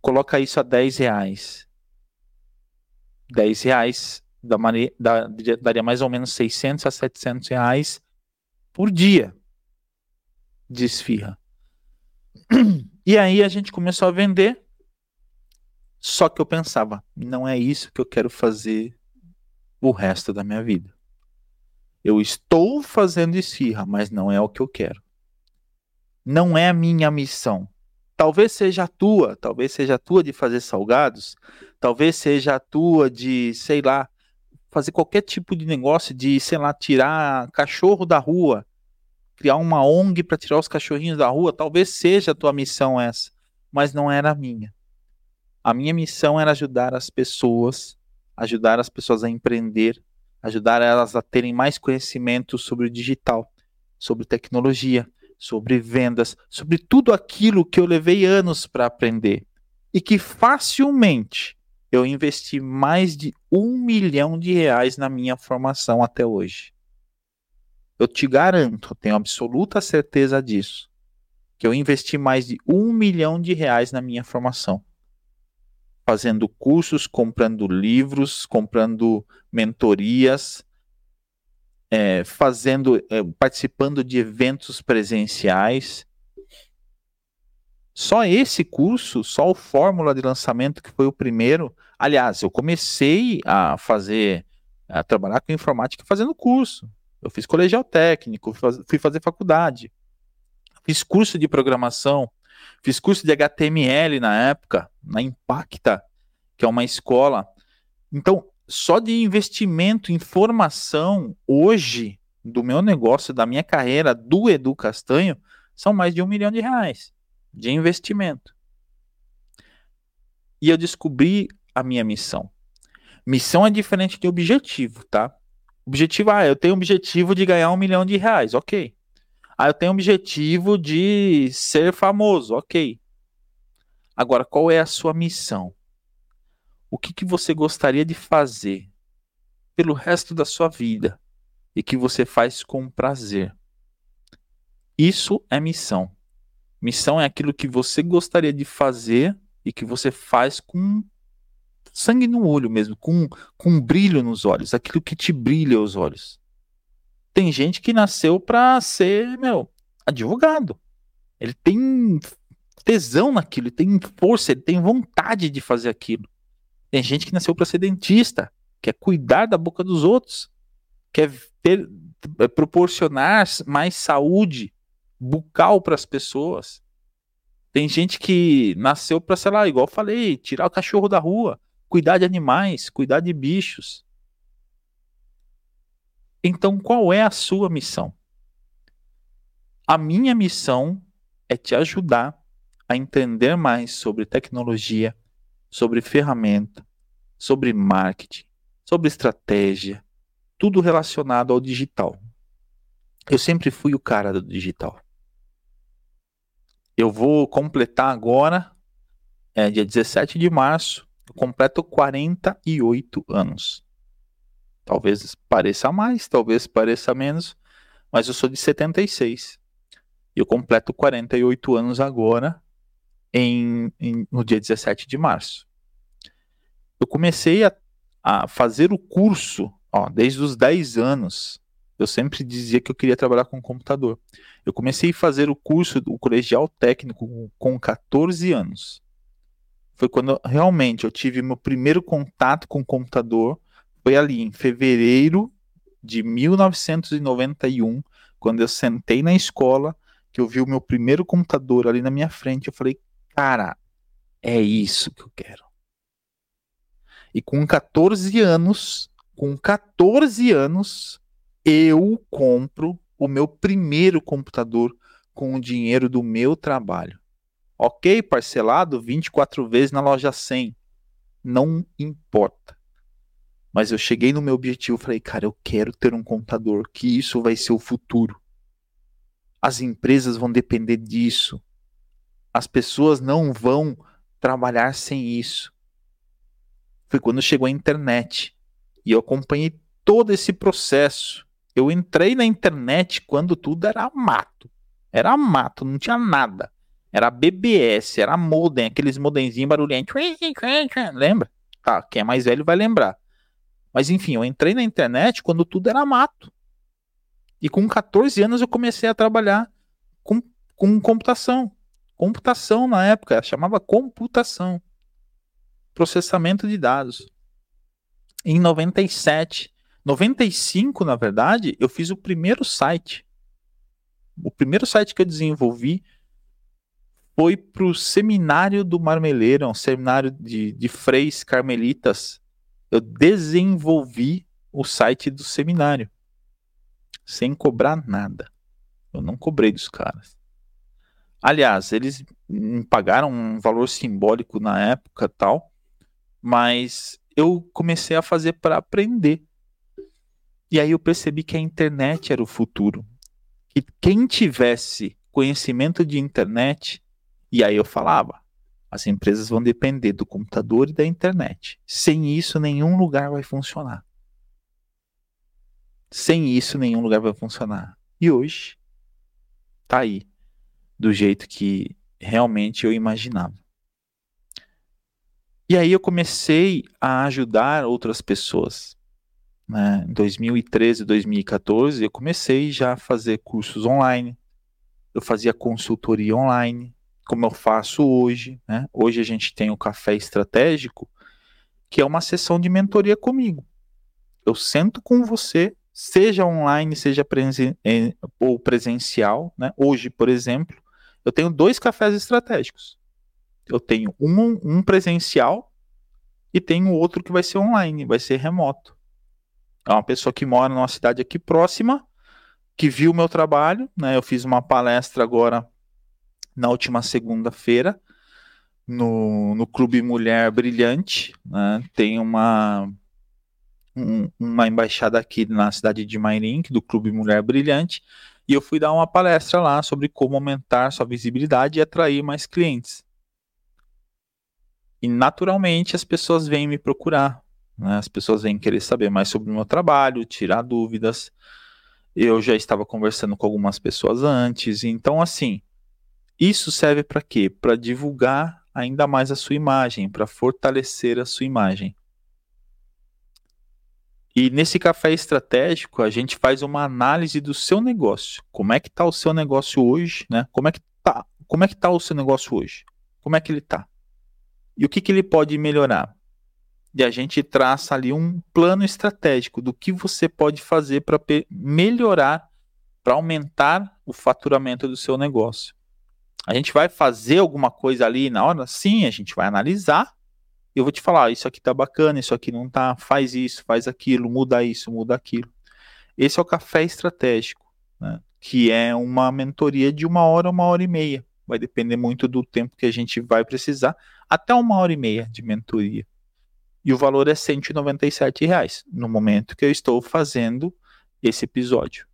Coloca isso a 10 reais. 10 reais da, da, daria mais ou menos 600 a 700 reais por dia de esfirra. (clears throat) E aí a gente começou a vender. Só que eu pensava, não é isso que eu quero fazer o resto da minha vida. Eu estou fazendo esfirra, mas não é o que eu quero. Não é a minha missão. Talvez seja a tua, talvez seja a tua de fazer salgados, talvez seja a tua de, sei lá, fazer qualquer tipo de negócio de, sei lá, tirar cachorro da rua, criar uma ONG para tirar os cachorrinhos da rua, talvez seja a tua missão essa, mas não era a minha. A minha missão era ajudar as pessoas, ajudar as pessoas a empreender, ajudar elas a terem mais conhecimento sobre o digital, sobre tecnologia, sobre vendas, sobre tudo aquilo que eu levei anos para aprender e que facilmente eu investi mais de um milhão de reais na minha formação até hoje. Eu te garanto, tenho absoluta certeza disso, que eu investi mais de um milhão de reais na minha formação. Fazendo cursos, comprando livros, comprando mentorias, é, fazendo, é, participando de eventos presenciais. Só esse curso, só o Fórmula de Lançamento, que foi o primeiro. Aliás, eu comecei a fazer, a trabalhar com informática fazendo curso. Eu fiz colegial técnico, fui fazer faculdade, fiz curso de programação, fiz curso de HTML na época, na Impacta, que é uma escola. Então, só de investimento em formação hoje do meu negócio, da minha carreira, do Edu Castanho, são mais de um milhão de reais de investimento. E eu descobri a minha missão. Missão é diferente de objetivo, tá? Objetivo, ah, eu tenho objetivo de ganhar um milhão de reais, ok. Ah, eu tenho objetivo de ser famoso, ok. Agora, qual é a sua missão? o que, que você gostaria de fazer pelo resto da sua vida e que você faz com prazer. Isso é missão. Missão é aquilo que você gostaria de fazer e que você faz com sangue no olho mesmo, com, com brilho nos olhos, aquilo que te brilha os olhos. Tem gente que nasceu para ser, meu, advogado. Ele tem tesão naquilo, ele tem força, ele tem vontade de fazer aquilo. Tem gente que nasceu para ser dentista, quer cuidar da boca dos outros, quer ter, eh, proporcionar mais saúde bucal para as pessoas. Tem gente que nasceu para, sei lá, igual eu falei, tirar o cachorro da rua, cuidar de animais, cuidar de bichos. Então, qual é a sua missão? A minha missão é te ajudar a entender mais sobre tecnologia, sobre ferramenta, sobre marketing, sobre estratégia, tudo relacionado ao digital. Eu sempre fui o cara do digital. Eu vou completar agora, é, dia 17 de março, eu completo 48 anos. Talvez pareça mais, talvez pareça menos, mas eu sou de 76. E eu completo 48 anos agora, em, em, no dia 17 de março. Eu comecei a, a fazer o curso ó, desde os 10 anos. Eu sempre dizia que eu queria trabalhar com computador. Eu comecei a fazer o curso do colegial técnico com 14 anos. Foi quando realmente eu tive meu primeiro contato com computador. Foi ali em fevereiro de 1991, quando eu sentei na escola, que eu vi o meu primeiro computador ali na minha frente. Eu falei, cara, é isso que eu quero. E com 14 anos, com 14 anos, eu compro o meu primeiro computador com o dinheiro do meu trabalho. Ok, parcelado 24 vezes na loja 100. Não importa. Mas eu cheguei no meu objetivo, falei, cara, eu quero ter um computador, que isso vai ser o futuro. As empresas vão depender disso. As pessoas não vão trabalhar sem isso. Foi quando chegou a internet. E eu acompanhei todo esse processo. Eu entrei na internet quando tudo era mato. Era mato, não tinha nada. Era BBS, era modem, aqueles modemzinhos barulhentos. Lembra? Tá, quem é mais velho vai lembrar. Mas enfim, eu entrei na internet quando tudo era mato. E com 14 anos eu comecei a trabalhar com, com computação. Computação na época, chamava computação. Processamento de dados. Em 97, 95 na verdade, eu fiz o primeiro site. O primeiro site que eu desenvolvi foi para o seminário do Marmeleiro, um seminário de, de freis carmelitas. Eu desenvolvi o site do seminário sem cobrar nada. Eu não cobrei dos caras. Aliás, eles me pagaram um valor simbólico na época tal, mas eu comecei a fazer para aprender. E aí eu percebi que a internet era o futuro. Que quem tivesse conhecimento de internet. E aí eu falava, as empresas vão depender do computador e da internet. Sem isso, nenhum lugar vai funcionar. Sem isso, nenhum lugar vai funcionar. E hoje, tá aí, do jeito que realmente eu imaginava. E aí eu comecei a ajudar outras pessoas. Né? Em 2013, 2014, eu comecei já a fazer cursos online, eu fazia consultoria online, como eu faço hoje. Né? Hoje a gente tem o Café Estratégico, que é uma sessão de mentoria comigo. Eu sento com você, seja online, seja presen eh, ou presencial. Né? Hoje, por exemplo, eu tenho dois cafés estratégicos. Eu tenho um, um presencial e tenho outro que vai ser online, vai ser remoto. É uma pessoa que mora numa cidade aqui próxima, que viu o meu trabalho, né? Eu fiz uma palestra agora na última segunda-feira no, no Clube Mulher Brilhante, né? Tem uma um, uma embaixada aqui na cidade de Mairink, do Clube Mulher Brilhante, e eu fui dar uma palestra lá sobre como aumentar sua visibilidade e atrair mais clientes. E naturalmente as pessoas vêm me procurar. Né? As pessoas vêm querer saber mais sobre o meu trabalho, tirar dúvidas. Eu já estava conversando com algumas pessoas antes. Então, assim, isso serve para quê? Para divulgar ainda mais a sua imagem, para fortalecer a sua imagem. E nesse café estratégico, a gente faz uma análise do seu negócio. Como é que está o seu negócio hoje, né? Como é que tá? Como é que tá o seu negócio hoje? Como é que ele está? E o que, que ele pode melhorar? E a gente traça ali um plano estratégico do que você pode fazer para melhorar, para aumentar o faturamento do seu negócio. A gente vai fazer alguma coisa ali na hora? Sim, a gente vai analisar. Eu vou te falar, isso aqui tá bacana, isso aqui não tá, faz isso, faz aquilo, muda isso, muda aquilo. Esse é o café estratégico, né? que é uma mentoria de uma hora, uma hora e meia vai depender muito do tempo que a gente vai precisar, até uma hora e meia de mentoria. E o valor é 197 reais no momento que eu estou fazendo esse episódio.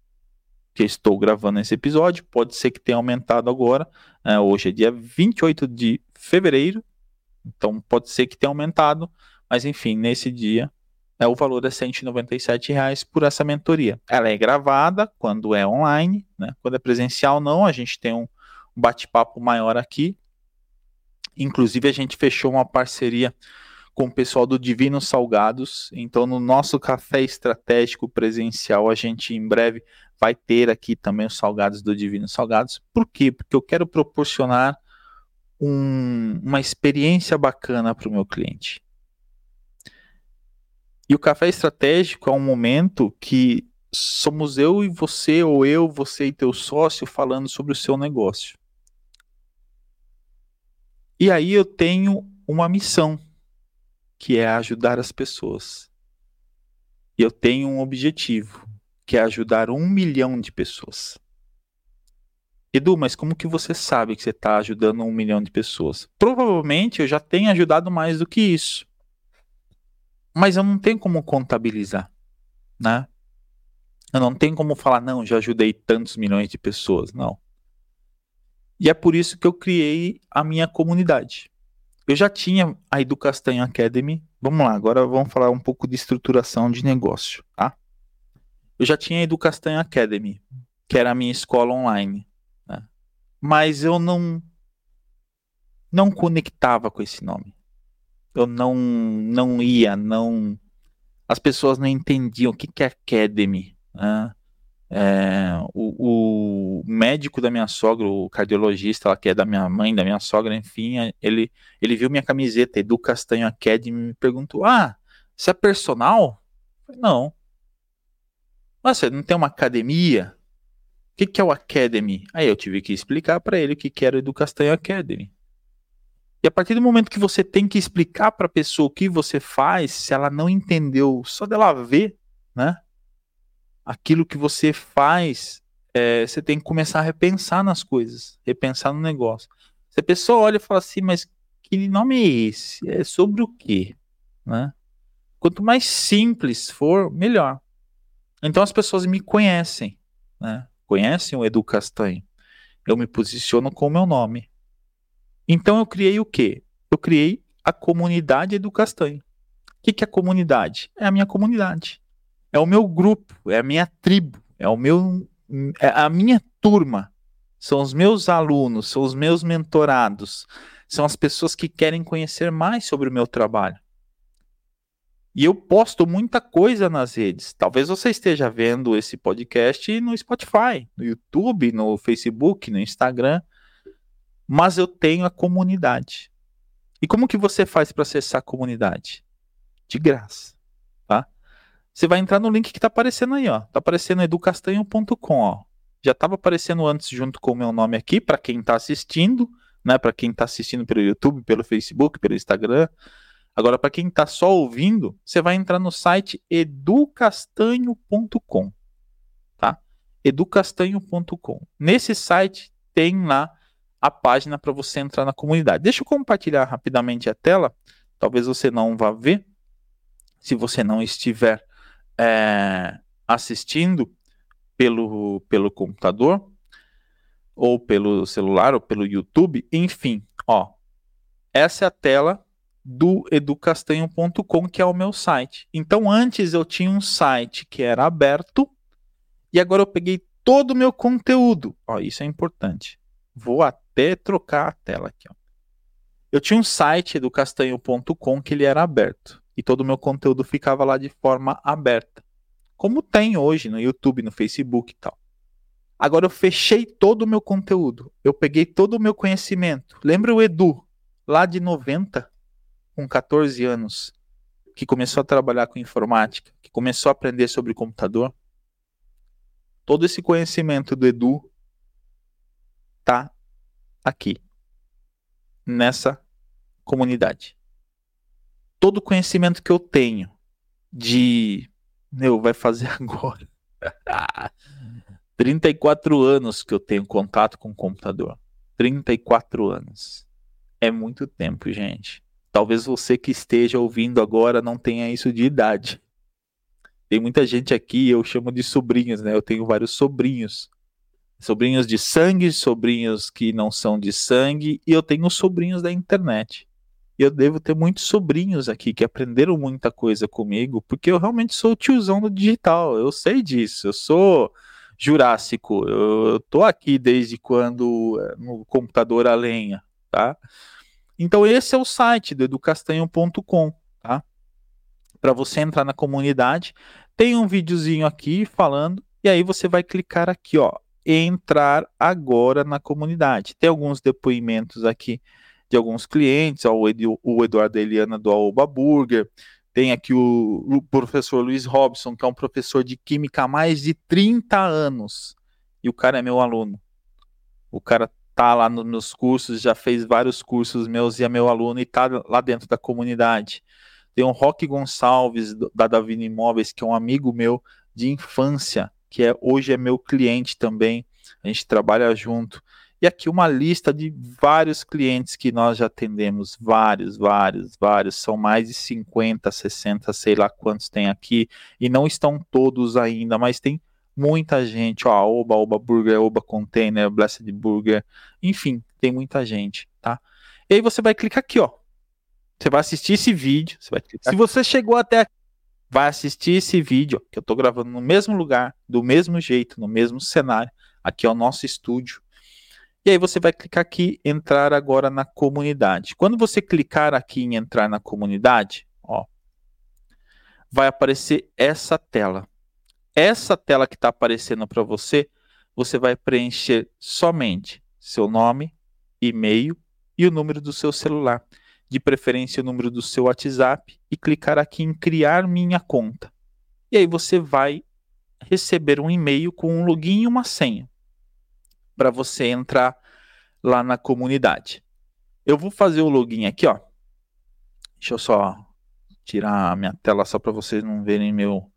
Que estou gravando esse episódio, pode ser que tenha aumentado agora. É, hoje é dia 28 de fevereiro, então pode ser que tenha aumentado, mas enfim, nesse dia é, o valor é 197 reais por essa mentoria. Ela é gravada quando é online, né? quando é presencial não, a gente tem um, bate-papo maior aqui. Inclusive, a gente fechou uma parceria com o pessoal do Divino Salgados. Então, no nosso café estratégico presencial, a gente em breve vai ter aqui também os salgados do Divino Salgados. Por quê? Porque eu quero proporcionar um, uma experiência bacana para o meu cliente. E o café estratégico é um momento que somos eu e você, ou eu, você e teu sócio falando sobre o seu negócio. E aí eu tenho uma missão, que é ajudar as pessoas. E eu tenho um objetivo, que é ajudar um milhão de pessoas. Edu, mas como que você sabe que você está ajudando um milhão de pessoas? Provavelmente eu já tenho ajudado mais do que isso. Mas eu não tenho como contabilizar, né? Eu não tenho como falar, não, já ajudei tantos milhões de pessoas. Não. E é por isso que eu criei a minha comunidade. Eu já tinha a Educastanho Academy. Vamos lá, agora vamos falar um pouco de estruturação de negócio, tá? Eu já tinha a Educastanho Academy, que era a minha escola online. Né? Mas eu não não conectava com esse nome. Eu não não ia, não as pessoas não entendiam o que, que é Academy. Né? É, o, o, médico da minha sogra, o cardiologista, que é da minha mãe, da minha sogra, enfim, ele, ele viu minha camiseta Edu Castanho Academy e me perguntou: Ah, você é personal? Não. Mas você não tem uma academia? O que, que é o Academy? Aí eu tive que explicar para ele o que, que era o Edu Castanho Academy. E a partir do momento que você tem que explicar para a pessoa o que você faz, se ela não entendeu, só dela ver, né? Aquilo que você faz, é, você tem que começar a repensar nas coisas, repensar no negócio. Se a pessoa olha e fala assim, mas que nome é esse? É sobre o quê? Né? Quanto mais simples for, melhor. Então as pessoas me conhecem, né? conhecem o Edu Castanho. Eu me posiciono com o meu nome. Então eu criei o quê? Eu criei a comunidade do Castanho. O que, que é comunidade? É a minha comunidade. É o meu grupo, é a minha tribo, é o meu é a minha turma. São os meus alunos, são os meus mentorados, são as pessoas que querem conhecer mais sobre o meu trabalho. E eu posto muita coisa nas redes. Talvez você esteja vendo esse podcast no Spotify, no YouTube, no Facebook, no Instagram. Mas eu tenho a comunidade. E como que você faz para acessar a comunidade? De graça? Você vai entrar no link que está aparecendo aí, ó. Tá aparecendo educastanho.com, ó. Já estava aparecendo antes junto com o meu nome aqui para quem está assistindo, né? Para quem está assistindo pelo YouTube, pelo Facebook, pelo Instagram. Agora, para quem está só ouvindo, você vai entrar no site educastanho.com, tá? educastanho.com. Nesse site tem lá a página para você entrar na comunidade. Deixa eu compartilhar rapidamente a tela. Talvez você não vá ver, se você não estiver é, assistindo pelo, pelo computador ou pelo celular ou pelo YouTube, enfim, ó, essa é a tela do educastanho.com, que é o meu site. Então, antes eu tinha um site que era aberto e agora eu peguei todo o meu conteúdo. Ó, isso é importante. Vou até trocar a tela aqui. Ó. Eu tinha um site educastanho.com que ele era aberto e todo o meu conteúdo ficava lá de forma aberta, como tem hoje no YouTube, no Facebook e tal. Agora eu fechei todo o meu conteúdo. Eu peguei todo o meu conhecimento. Lembra o Edu, lá de 90? com 14 anos, que começou a trabalhar com informática, que começou a aprender sobre computador, todo esse conhecimento do Edu tá aqui, nessa comunidade. Todo o conhecimento que eu tenho de. Meu, vai fazer (laughs) agora. 34 anos que eu tenho contato com o computador. 34 anos. É muito tempo, gente. Talvez você que esteja ouvindo agora não tenha isso de idade. Tem muita gente aqui, eu chamo de sobrinhos, né? Eu tenho vários sobrinhos. Sobrinhos de sangue, sobrinhos que não são de sangue, e eu tenho sobrinhos da internet. E eu devo ter muitos sobrinhos aqui que aprenderam muita coisa comigo, porque eu realmente sou tiozão do digital. Eu sei disso. Eu sou jurássico. Eu tô aqui desde quando eh, no computador a lenha, tá? Então esse é o site do educastanho.com, tá? Para você entrar na comunidade, tem um videozinho aqui falando e aí você vai clicar aqui, ó, entrar agora na comunidade. Tem alguns depoimentos aqui de alguns clientes, ó, o, Edu, o Eduardo Eliana do Aoba Burger, tem aqui o, o, professor Luiz Robson, que é um professor de química há mais de 30 anos. E o cara é meu aluno. O cara tá lá nos meus cursos, já fez vários cursos meus e é meu aluno e tá lá dentro da comunidade. Tem o Roque Gonçalves, da Davina Imóveis, que é um amigo meu de infância, que é hoje é meu cliente também. A gente trabalha junto. E aqui uma lista de vários clientes que nós já atendemos, vários, vários, vários, são mais de 50, 60, sei lá quantos tem aqui, e não estão todos ainda, mas tem muita gente, ó, Oba, Oba Burger, Oba Container, Blessed Burger, enfim, tem muita gente, tá? E aí você vai clicar aqui, ó. Você vai assistir esse vídeo, você. Se você chegou até aqui, vai assistir esse vídeo, ó, que eu tô gravando no mesmo lugar, do mesmo jeito, no mesmo cenário. Aqui é o nosso estúdio. E aí você vai clicar aqui, entrar agora na comunidade. Quando você clicar aqui em entrar na comunidade, ó, vai aparecer essa tela. Essa tela que está aparecendo para você, você vai preencher somente seu nome, e-mail e o número do seu celular. De preferência, o número do seu WhatsApp e clicar aqui em criar minha conta. E aí você vai receber um e-mail com um login e uma senha para você entrar lá na comunidade. Eu vou fazer o login aqui, ó. Deixa eu só tirar a minha tela só para vocês não verem meu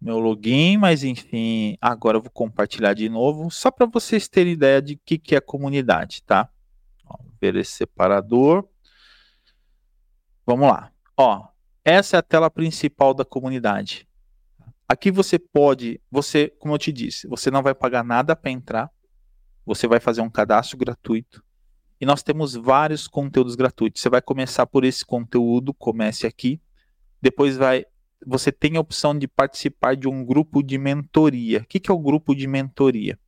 meu login, mas enfim, agora eu vou compartilhar de novo, só para vocês terem ideia de que, que é comunidade, tá? Ó, ver esse separador. Vamos lá. Ó, essa é a tela principal da comunidade. Aqui você pode, você, como eu te disse, você não vai pagar nada para entrar. Você vai fazer um cadastro gratuito. E nós temos vários conteúdos gratuitos. Você vai começar por esse conteúdo, comece aqui. Depois vai, você tem a opção de participar de um grupo de mentoria. O que, é o grupo de mentoria?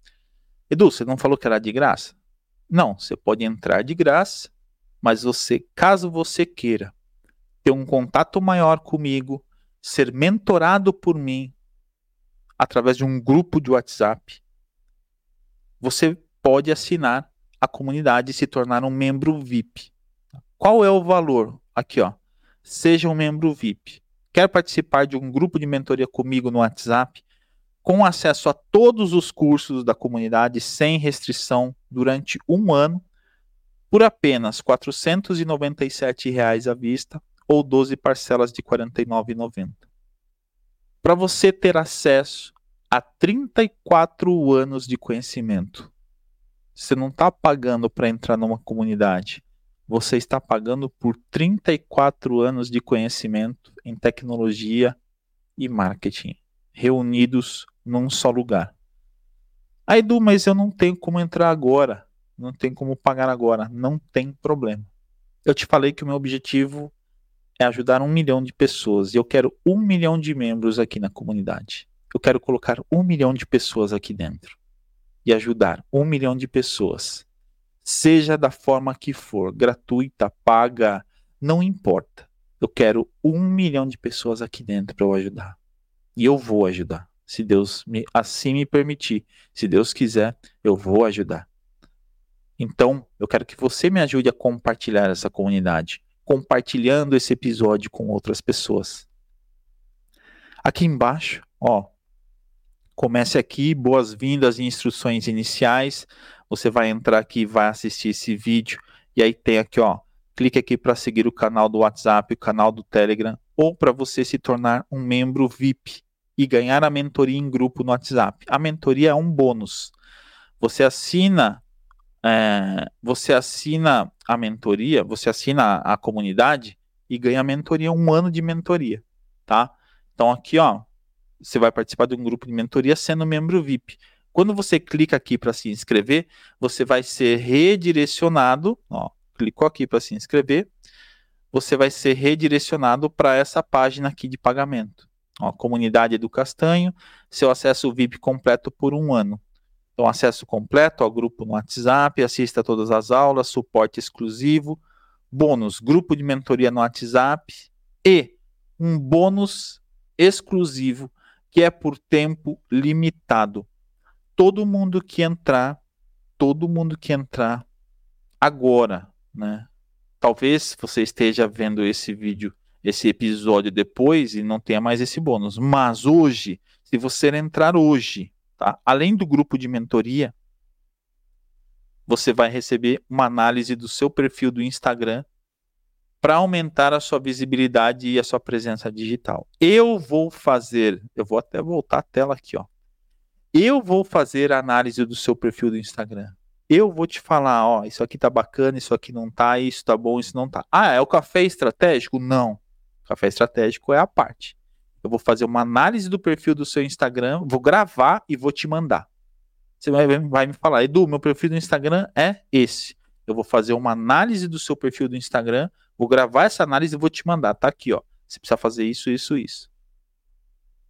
Edu, você não falou que era de graça? Não, você pode entrar de graça, mas você, caso você queira ter um contato maior comigo, ser mentorado por mim através de um grupo de WhatsApp, você pode assinar a comunidade e se tornar um membro VIP. Qual é o valor? Aqui, ó. Seja um membro VIP. Quer participar de um grupo de mentoria comigo no WhatsApp? Com acesso a todos os cursos da comunidade sem restrição durante um ano, por apenas 497 reais à vista ou 12 parcelas de R$ 49,90. Para você ter acesso a 34 anos de conhecimento. Você não está pagando para entrar numa comunidade. Você está pagando por 34 anos de conhecimento em tecnologia e marketing, reunidos num só lugar. Aí, Edu, mas eu não tenho como entrar agora. Não tenho como pagar agora. Não tem problema. Eu te falei que o meu objetivo é ajudar um milhão de pessoas. E eu quero um milhão de membros aqui na comunidade eu quero colocar um milhão de pessoas aqui dentro e ajudar um milhão de pessoas, seja da forma que for, gratuita, paga, não importa. Eu quero um milhão de pessoas aqui dentro para eu ajudar. E eu vou ajudar, se Deus me, assim me permitir. Se Deus quiser, eu vou ajudar. Então, eu quero que você me ajude a compartilhar essa comunidade, compartilhando esse episódio com outras pessoas. Aqui embaixo, ó, Comece aqui, boas-vindas e instruções iniciais. Você vai entrar aqui, vai assistir esse vídeo e aí tem aqui, ó, clique aqui para seguir o canal do WhatsApp, o canal do Telegram ou para você se tornar um membro VIP e ganhar a mentoria em grupo no WhatsApp. A mentoria é um bônus. Você assina, é, você assina a mentoria, você assina a, a comunidade e ganha a mentoria, um ano de mentoria, tá? Então aqui, ó, você vai participar de um grupo de mentoria sendo membro VIP. Quando você clica aqui para se inscrever, você vai ser redirecionado, ó, clicou aqui para se inscrever, você vai ser redirecionado para essa página aqui de pagamento. Ó, comunidade do Castanho, seu acesso VIP completo por um ano. Então, acesso completo ao grupo no WhatsApp, assista a todas as aulas, suporte exclusivo, bônus, grupo de mentoria no WhatsApp e um bônus exclusivo que é por tempo limitado. Todo mundo que entrar, todo mundo que entrar agora, né? Talvez você esteja vendo esse vídeo, esse episódio depois e não tenha mais esse bônus, mas hoje, se você entrar hoje, tá? Além do grupo de mentoria, você vai receber uma análise do seu perfil do Instagram para aumentar a sua visibilidade e a sua presença digital. Eu vou fazer, eu vou até voltar a tela aqui, ó. Eu vou fazer a análise do seu perfil do Instagram. Eu vou te falar, ó, isso aqui tá bacana, isso aqui não tá, isso tá bom, isso não tá. Ah, é o café estratégico? Não. Café estratégico é a parte. Eu vou fazer uma análise do perfil do seu Instagram, vou gravar e vou te mandar. Você vai, vai me falar, Edu, meu perfil do Instagram é esse. Eu vou fazer uma análise do seu perfil do Instagram, Vou gravar essa análise e vou te mandar. Tá aqui, ó. Você precisa fazer isso, isso, isso.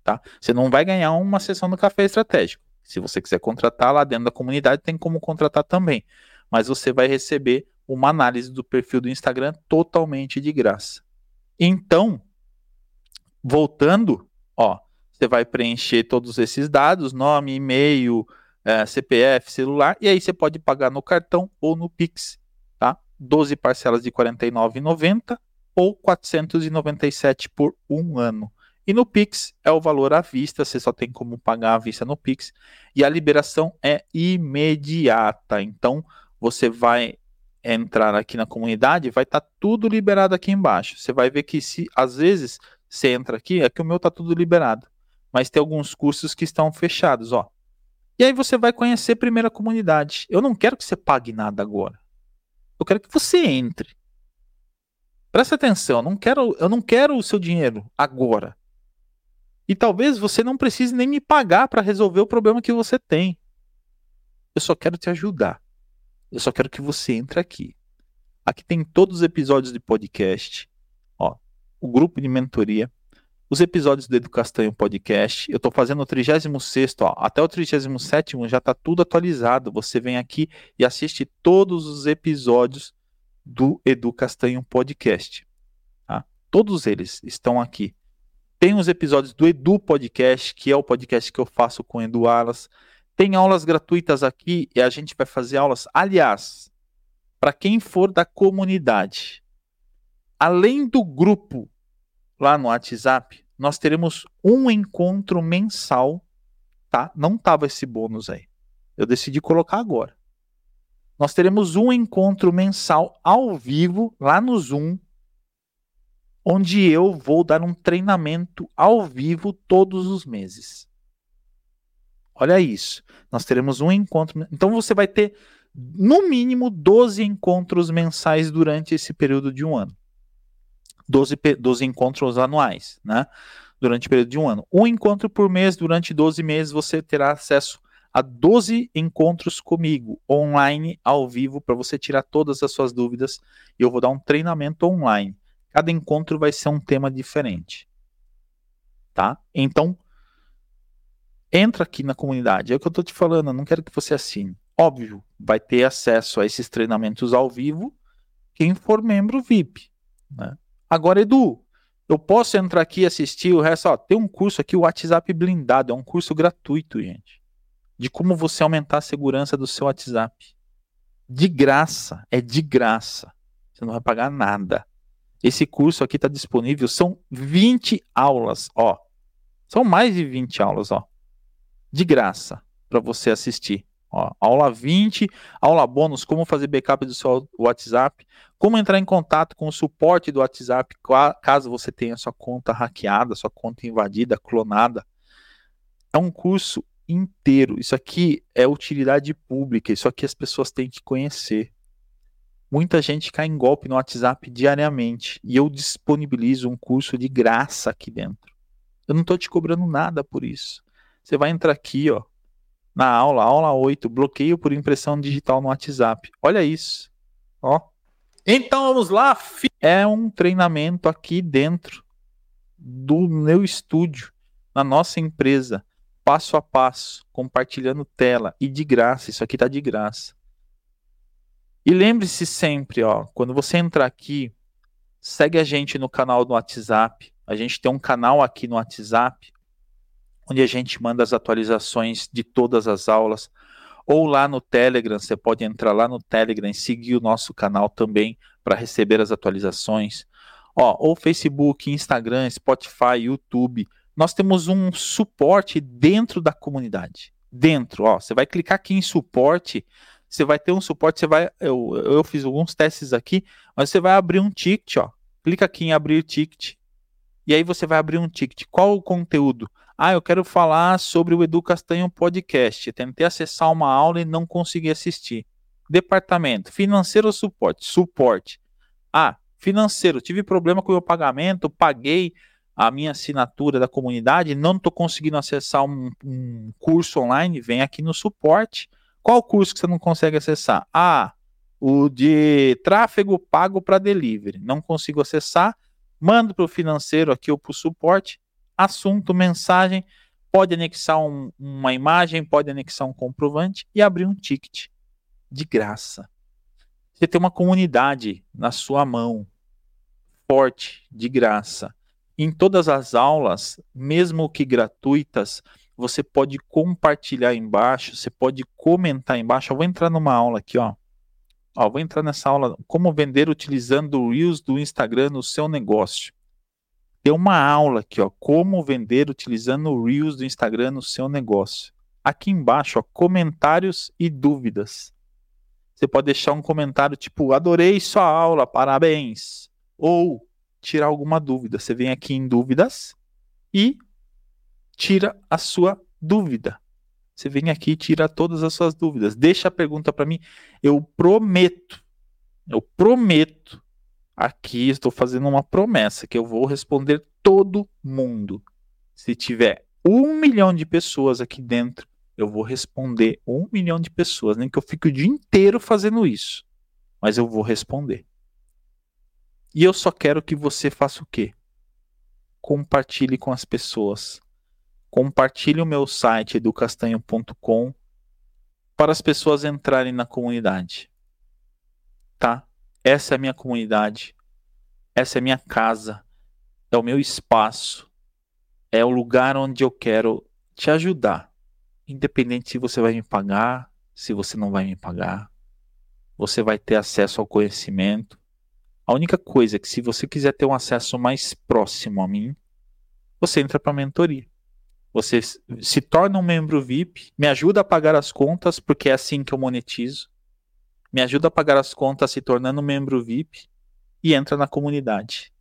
Tá? Você não vai ganhar uma sessão do café estratégico. Se você quiser contratar lá dentro da comunidade, tem como contratar também. Mas você vai receber uma análise do perfil do Instagram totalmente de graça. Então, voltando, ó, você vai preencher todos esses dados, nome, e-mail, é, CPF, celular, e aí você pode pagar no cartão ou no Pix. 12 parcelas de R$ 49,90 ou 497 por um ano. E no Pix é o valor à vista, você só tem como pagar à vista no Pix. E a liberação é imediata. Então você vai entrar aqui na comunidade, vai estar tá tudo liberado aqui embaixo. Você vai ver que se às vezes você entra aqui, é que o meu está tudo liberado. Mas tem alguns cursos que estão fechados, ó. E aí você vai conhecer primeiro a comunidade. Eu não quero que você pague nada agora. Eu quero que você entre. Presta atenção, eu não quero, eu não quero o seu dinheiro agora. E talvez você não precise nem me pagar para resolver o problema que você tem. Eu só quero te ajudar. Eu só quero que você entre aqui. Aqui tem todos os episódios de podcast, ó, o grupo de mentoria, os episódios do Educastanho Podcast. Eu estou fazendo o 36, ó, até o 37 já está tudo atualizado. Você vem aqui e assiste todos os episódios do Edu Castanho Podcast. Tá? Todos eles estão aqui. Tem os episódios do Edu Podcast, que é o podcast que eu faço com o Edu Alas. Tem aulas gratuitas aqui e a gente vai fazer aulas. Aliás, para quem for da comunidade, além do grupo lá no WhatsApp, nós teremos um encontro mensal, tá? Não tava esse bônus aí. Eu decidi colocar agora. Nós teremos um encontro mensal ao vivo lá no Zoom onde eu vou dar um treinamento ao vivo todos os meses. Olha isso. Nós teremos um encontro. Então você vai ter, no mínimo, 12 encontros mensais durante esse período de um ano. 12, 12 encontros anuais, né? Durante o período de um ano. Um encontro por mês, durante 12 meses, você terá acesso a 12 encontros comigo, online, ao vivo, para você tirar todas as suas dúvidas. E eu vou dar um treinamento online. Cada encontro vai ser um tema diferente. Tá? Então, entra aqui na comunidade. É o que eu estou te falando, eu não quero que você assine. Óbvio, vai ter acesso a esses treinamentos ao vivo quem for membro VIP. Né? Agora, Edu, eu posso entrar aqui e assistir o resto. Ó, tem um curso aqui, o WhatsApp blindado. É um curso gratuito, gente. De como você aumentar a segurança do seu WhatsApp. De graça. É de graça. Você não vai pagar nada. Esse curso aqui está disponível, são 20 aulas, ó. São mais de 20 aulas, ó. De graça para você assistir. Ó, aula 20, aula bônus, como fazer backup do seu WhatsApp, como entrar em contato com o suporte do WhatsApp caso você tenha sua conta hackeada, sua conta invadida, clonada. É um curso inteiro. Isso aqui é utilidade pública, isso aqui as pessoas têm que conhecer. Muita gente cai em golpe no WhatsApp diariamente e eu disponibilizo um curso de graça aqui dentro. Eu não estou te cobrando nada por isso. Você vai entrar aqui, ó, na aula, aula 8, bloqueio por impressão digital no WhatsApp. Olha isso, ó. Então vamos lá, é um treinamento aqui dentro do meu estúdio, na nossa empresa, passo a passo, compartilhando tela e de graça. Isso aqui tá de graça. E lembre-se sempre, ó, quando você entrar aqui, segue a gente no canal do WhatsApp. A gente tem um canal aqui no WhatsApp onde a gente manda as atualizações de todas as aulas. Ou lá no Telegram, você pode entrar lá no Telegram e seguir o nosso canal também para receber as atualizações. Ó, ou Facebook, Instagram, Spotify, YouTube. Nós temos um suporte dentro da comunidade. Dentro, ó, você vai clicar aqui em suporte, você vai ter um suporte, você vai, eu, eu fiz alguns testes aqui, mas você vai abrir um ticket, ó. Clica aqui em abrir ticket. E aí você vai abrir um ticket. Qual o conteúdo? Ah, eu quero falar sobre o Edu Castanho Podcast. tentei acessar uma aula e não consegui assistir. Departamento, financeiro ou suporte? Suporte. Ah, financeiro, tive problema com o meu pagamento, paguei a minha assinatura da comunidade, não estou conseguindo acessar um, um curso online, vem aqui no suporte qual curso que você não consegue acessar? Ah, o de tráfego pago para delivery. Não consigo acessar. Mando para o financeiro aqui ou para o suporte. Assunto, mensagem. Pode anexar um, uma imagem, pode anexar um comprovante e abrir um ticket de graça. Você tem uma comunidade na sua mão, forte, de graça. Em todas as aulas, mesmo que gratuitas, você pode compartilhar embaixo, você pode comentar embaixo. Eu vou entrar numa aula aqui, ó. ó vou entrar nessa aula, como vender utilizando o Reels do Instagram no seu negócio. Tem uma aula aqui, ó, como vender utilizando o Reels do Instagram no seu negócio. Aqui embaixo, ó, comentários e dúvidas. Você pode deixar um comentário tipo, adorei sua aula, parabéns. Ou tirar alguma dúvida. Você vem aqui em dúvidas e tira a sua dúvida. Você vem aqui e tira todas as suas dúvidas. Deixa a pergunta para mim. Eu prometo, eu prometo, aqui estou fazendo uma promessa que eu vou responder todo mundo. Se tiver um milhão de pessoas aqui dentro, eu vou responder um milhão de pessoas, nem que eu fique o dia inteiro fazendo isso, mas eu vou responder. E eu só quero que você faça o quê? Compartilhe com as pessoas. Compartilhe o meu site educastanho.com para as pessoas entrarem na comunidade. Tá? Essa é a minha comunidade. Essa é a minha casa. É o meu espaço. É o lugar onde eu quero te ajudar. Independente se você vai me pagar, se você não vai me pagar. Você vai ter acesso ao conhecimento. A única coisa é que se você quiser ter um acesso mais próximo a mim, você entra para a mentoria. Você se torna um membro VIP, me ajuda a pagar as contas, porque é assim que eu monetizo. Me ajuda a pagar as contas se tornando membro VIP e entra na comunidade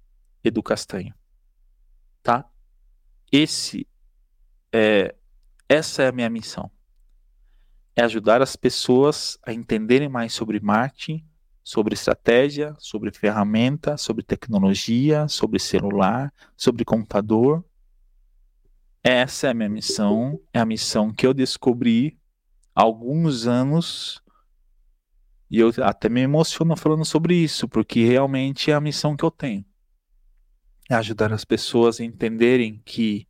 Edu Castanho. Tá? Esse é essa é a minha missão. É ajudar as pessoas a entenderem mais sobre marketing, sobre estratégia, sobre ferramenta, sobre tecnologia, sobre celular, sobre computador. Essa é a minha missão, é a missão que eu descobri há alguns anos e eu até me emociono falando sobre isso, porque realmente é a missão que eu tenho. É ajudar as pessoas a entenderem que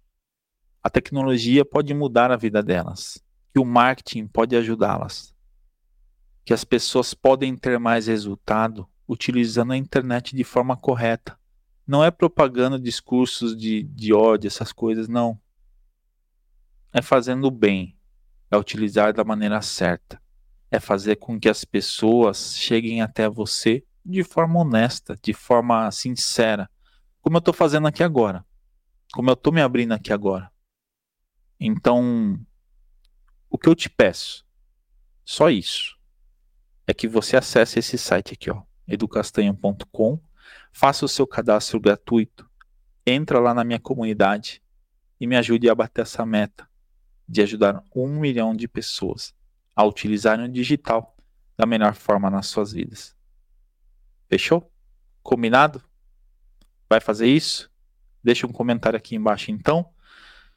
a tecnologia pode mudar a vida delas, que o marketing pode ajudá-las, que as pessoas podem ter mais resultado utilizando a internet de forma correta. Não é propagando discursos de, de ódio, essas coisas, não. É fazendo o bem, é utilizar da maneira certa, é fazer com que as pessoas cheguem até você de forma honesta, de forma sincera, como eu estou fazendo aqui agora, como eu estou me abrindo aqui agora. Então, o que eu te peço, só isso, é que você acesse esse site aqui, ó, educastanho.com, faça o seu cadastro gratuito, entra lá na minha comunidade e me ajude a bater essa meta de ajudar um milhão de pessoas a utilizarem o digital da melhor forma nas suas vidas. Fechou? Combinado? Vai fazer isso? Deixa um comentário aqui embaixo então.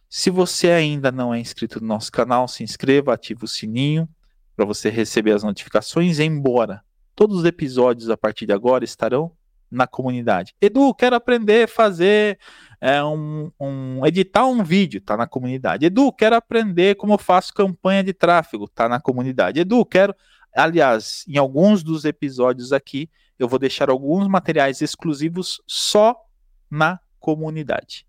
Se você ainda não é inscrito no nosso canal, se inscreva, ative o sininho para você receber as notificações, embora todos os episódios a partir de agora estarão na comunidade. Edu, quero aprender a fazer é, um, um, editar um vídeo, tá na comunidade. Edu, quero aprender como eu faço campanha de tráfego, tá na comunidade. Edu, quero, aliás, em alguns dos episódios aqui, eu vou deixar alguns materiais exclusivos só na comunidade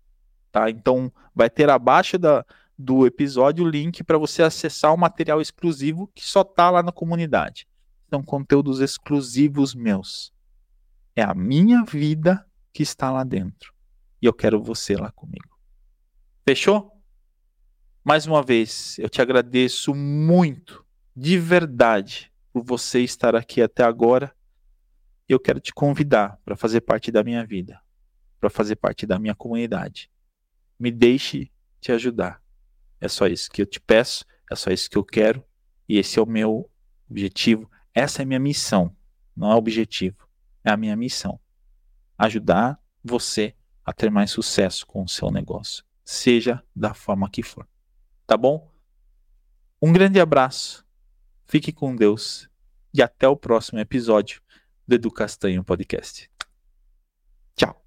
tá? Então vai ter abaixo da, do episódio o link para você acessar o material exclusivo que só tá lá na comunidade. São conteúdos exclusivos meus. É a minha vida que está lá dentro. E eu quero você lá comigo. Fechou? Mais uma vez, eu te agradeço muito, de verdade, por você estar aqui até agora. Eu quero te convidar para fazer parte da minha vida, para fazer parte da minha comunidade me deixe te ajudar. É só isso que eu te peço, é só isso que eu quero e esse é o meu objetivo. Essa é a minha missão, não é objetivo, é a minha missão. Ajudar você a ter mais sucesso com o seu negócio, seja da forma que for. Tá bom? Um grande abraço, fique com Deus e até o próximo episódio do Edu Castanho Podcast. Tchau.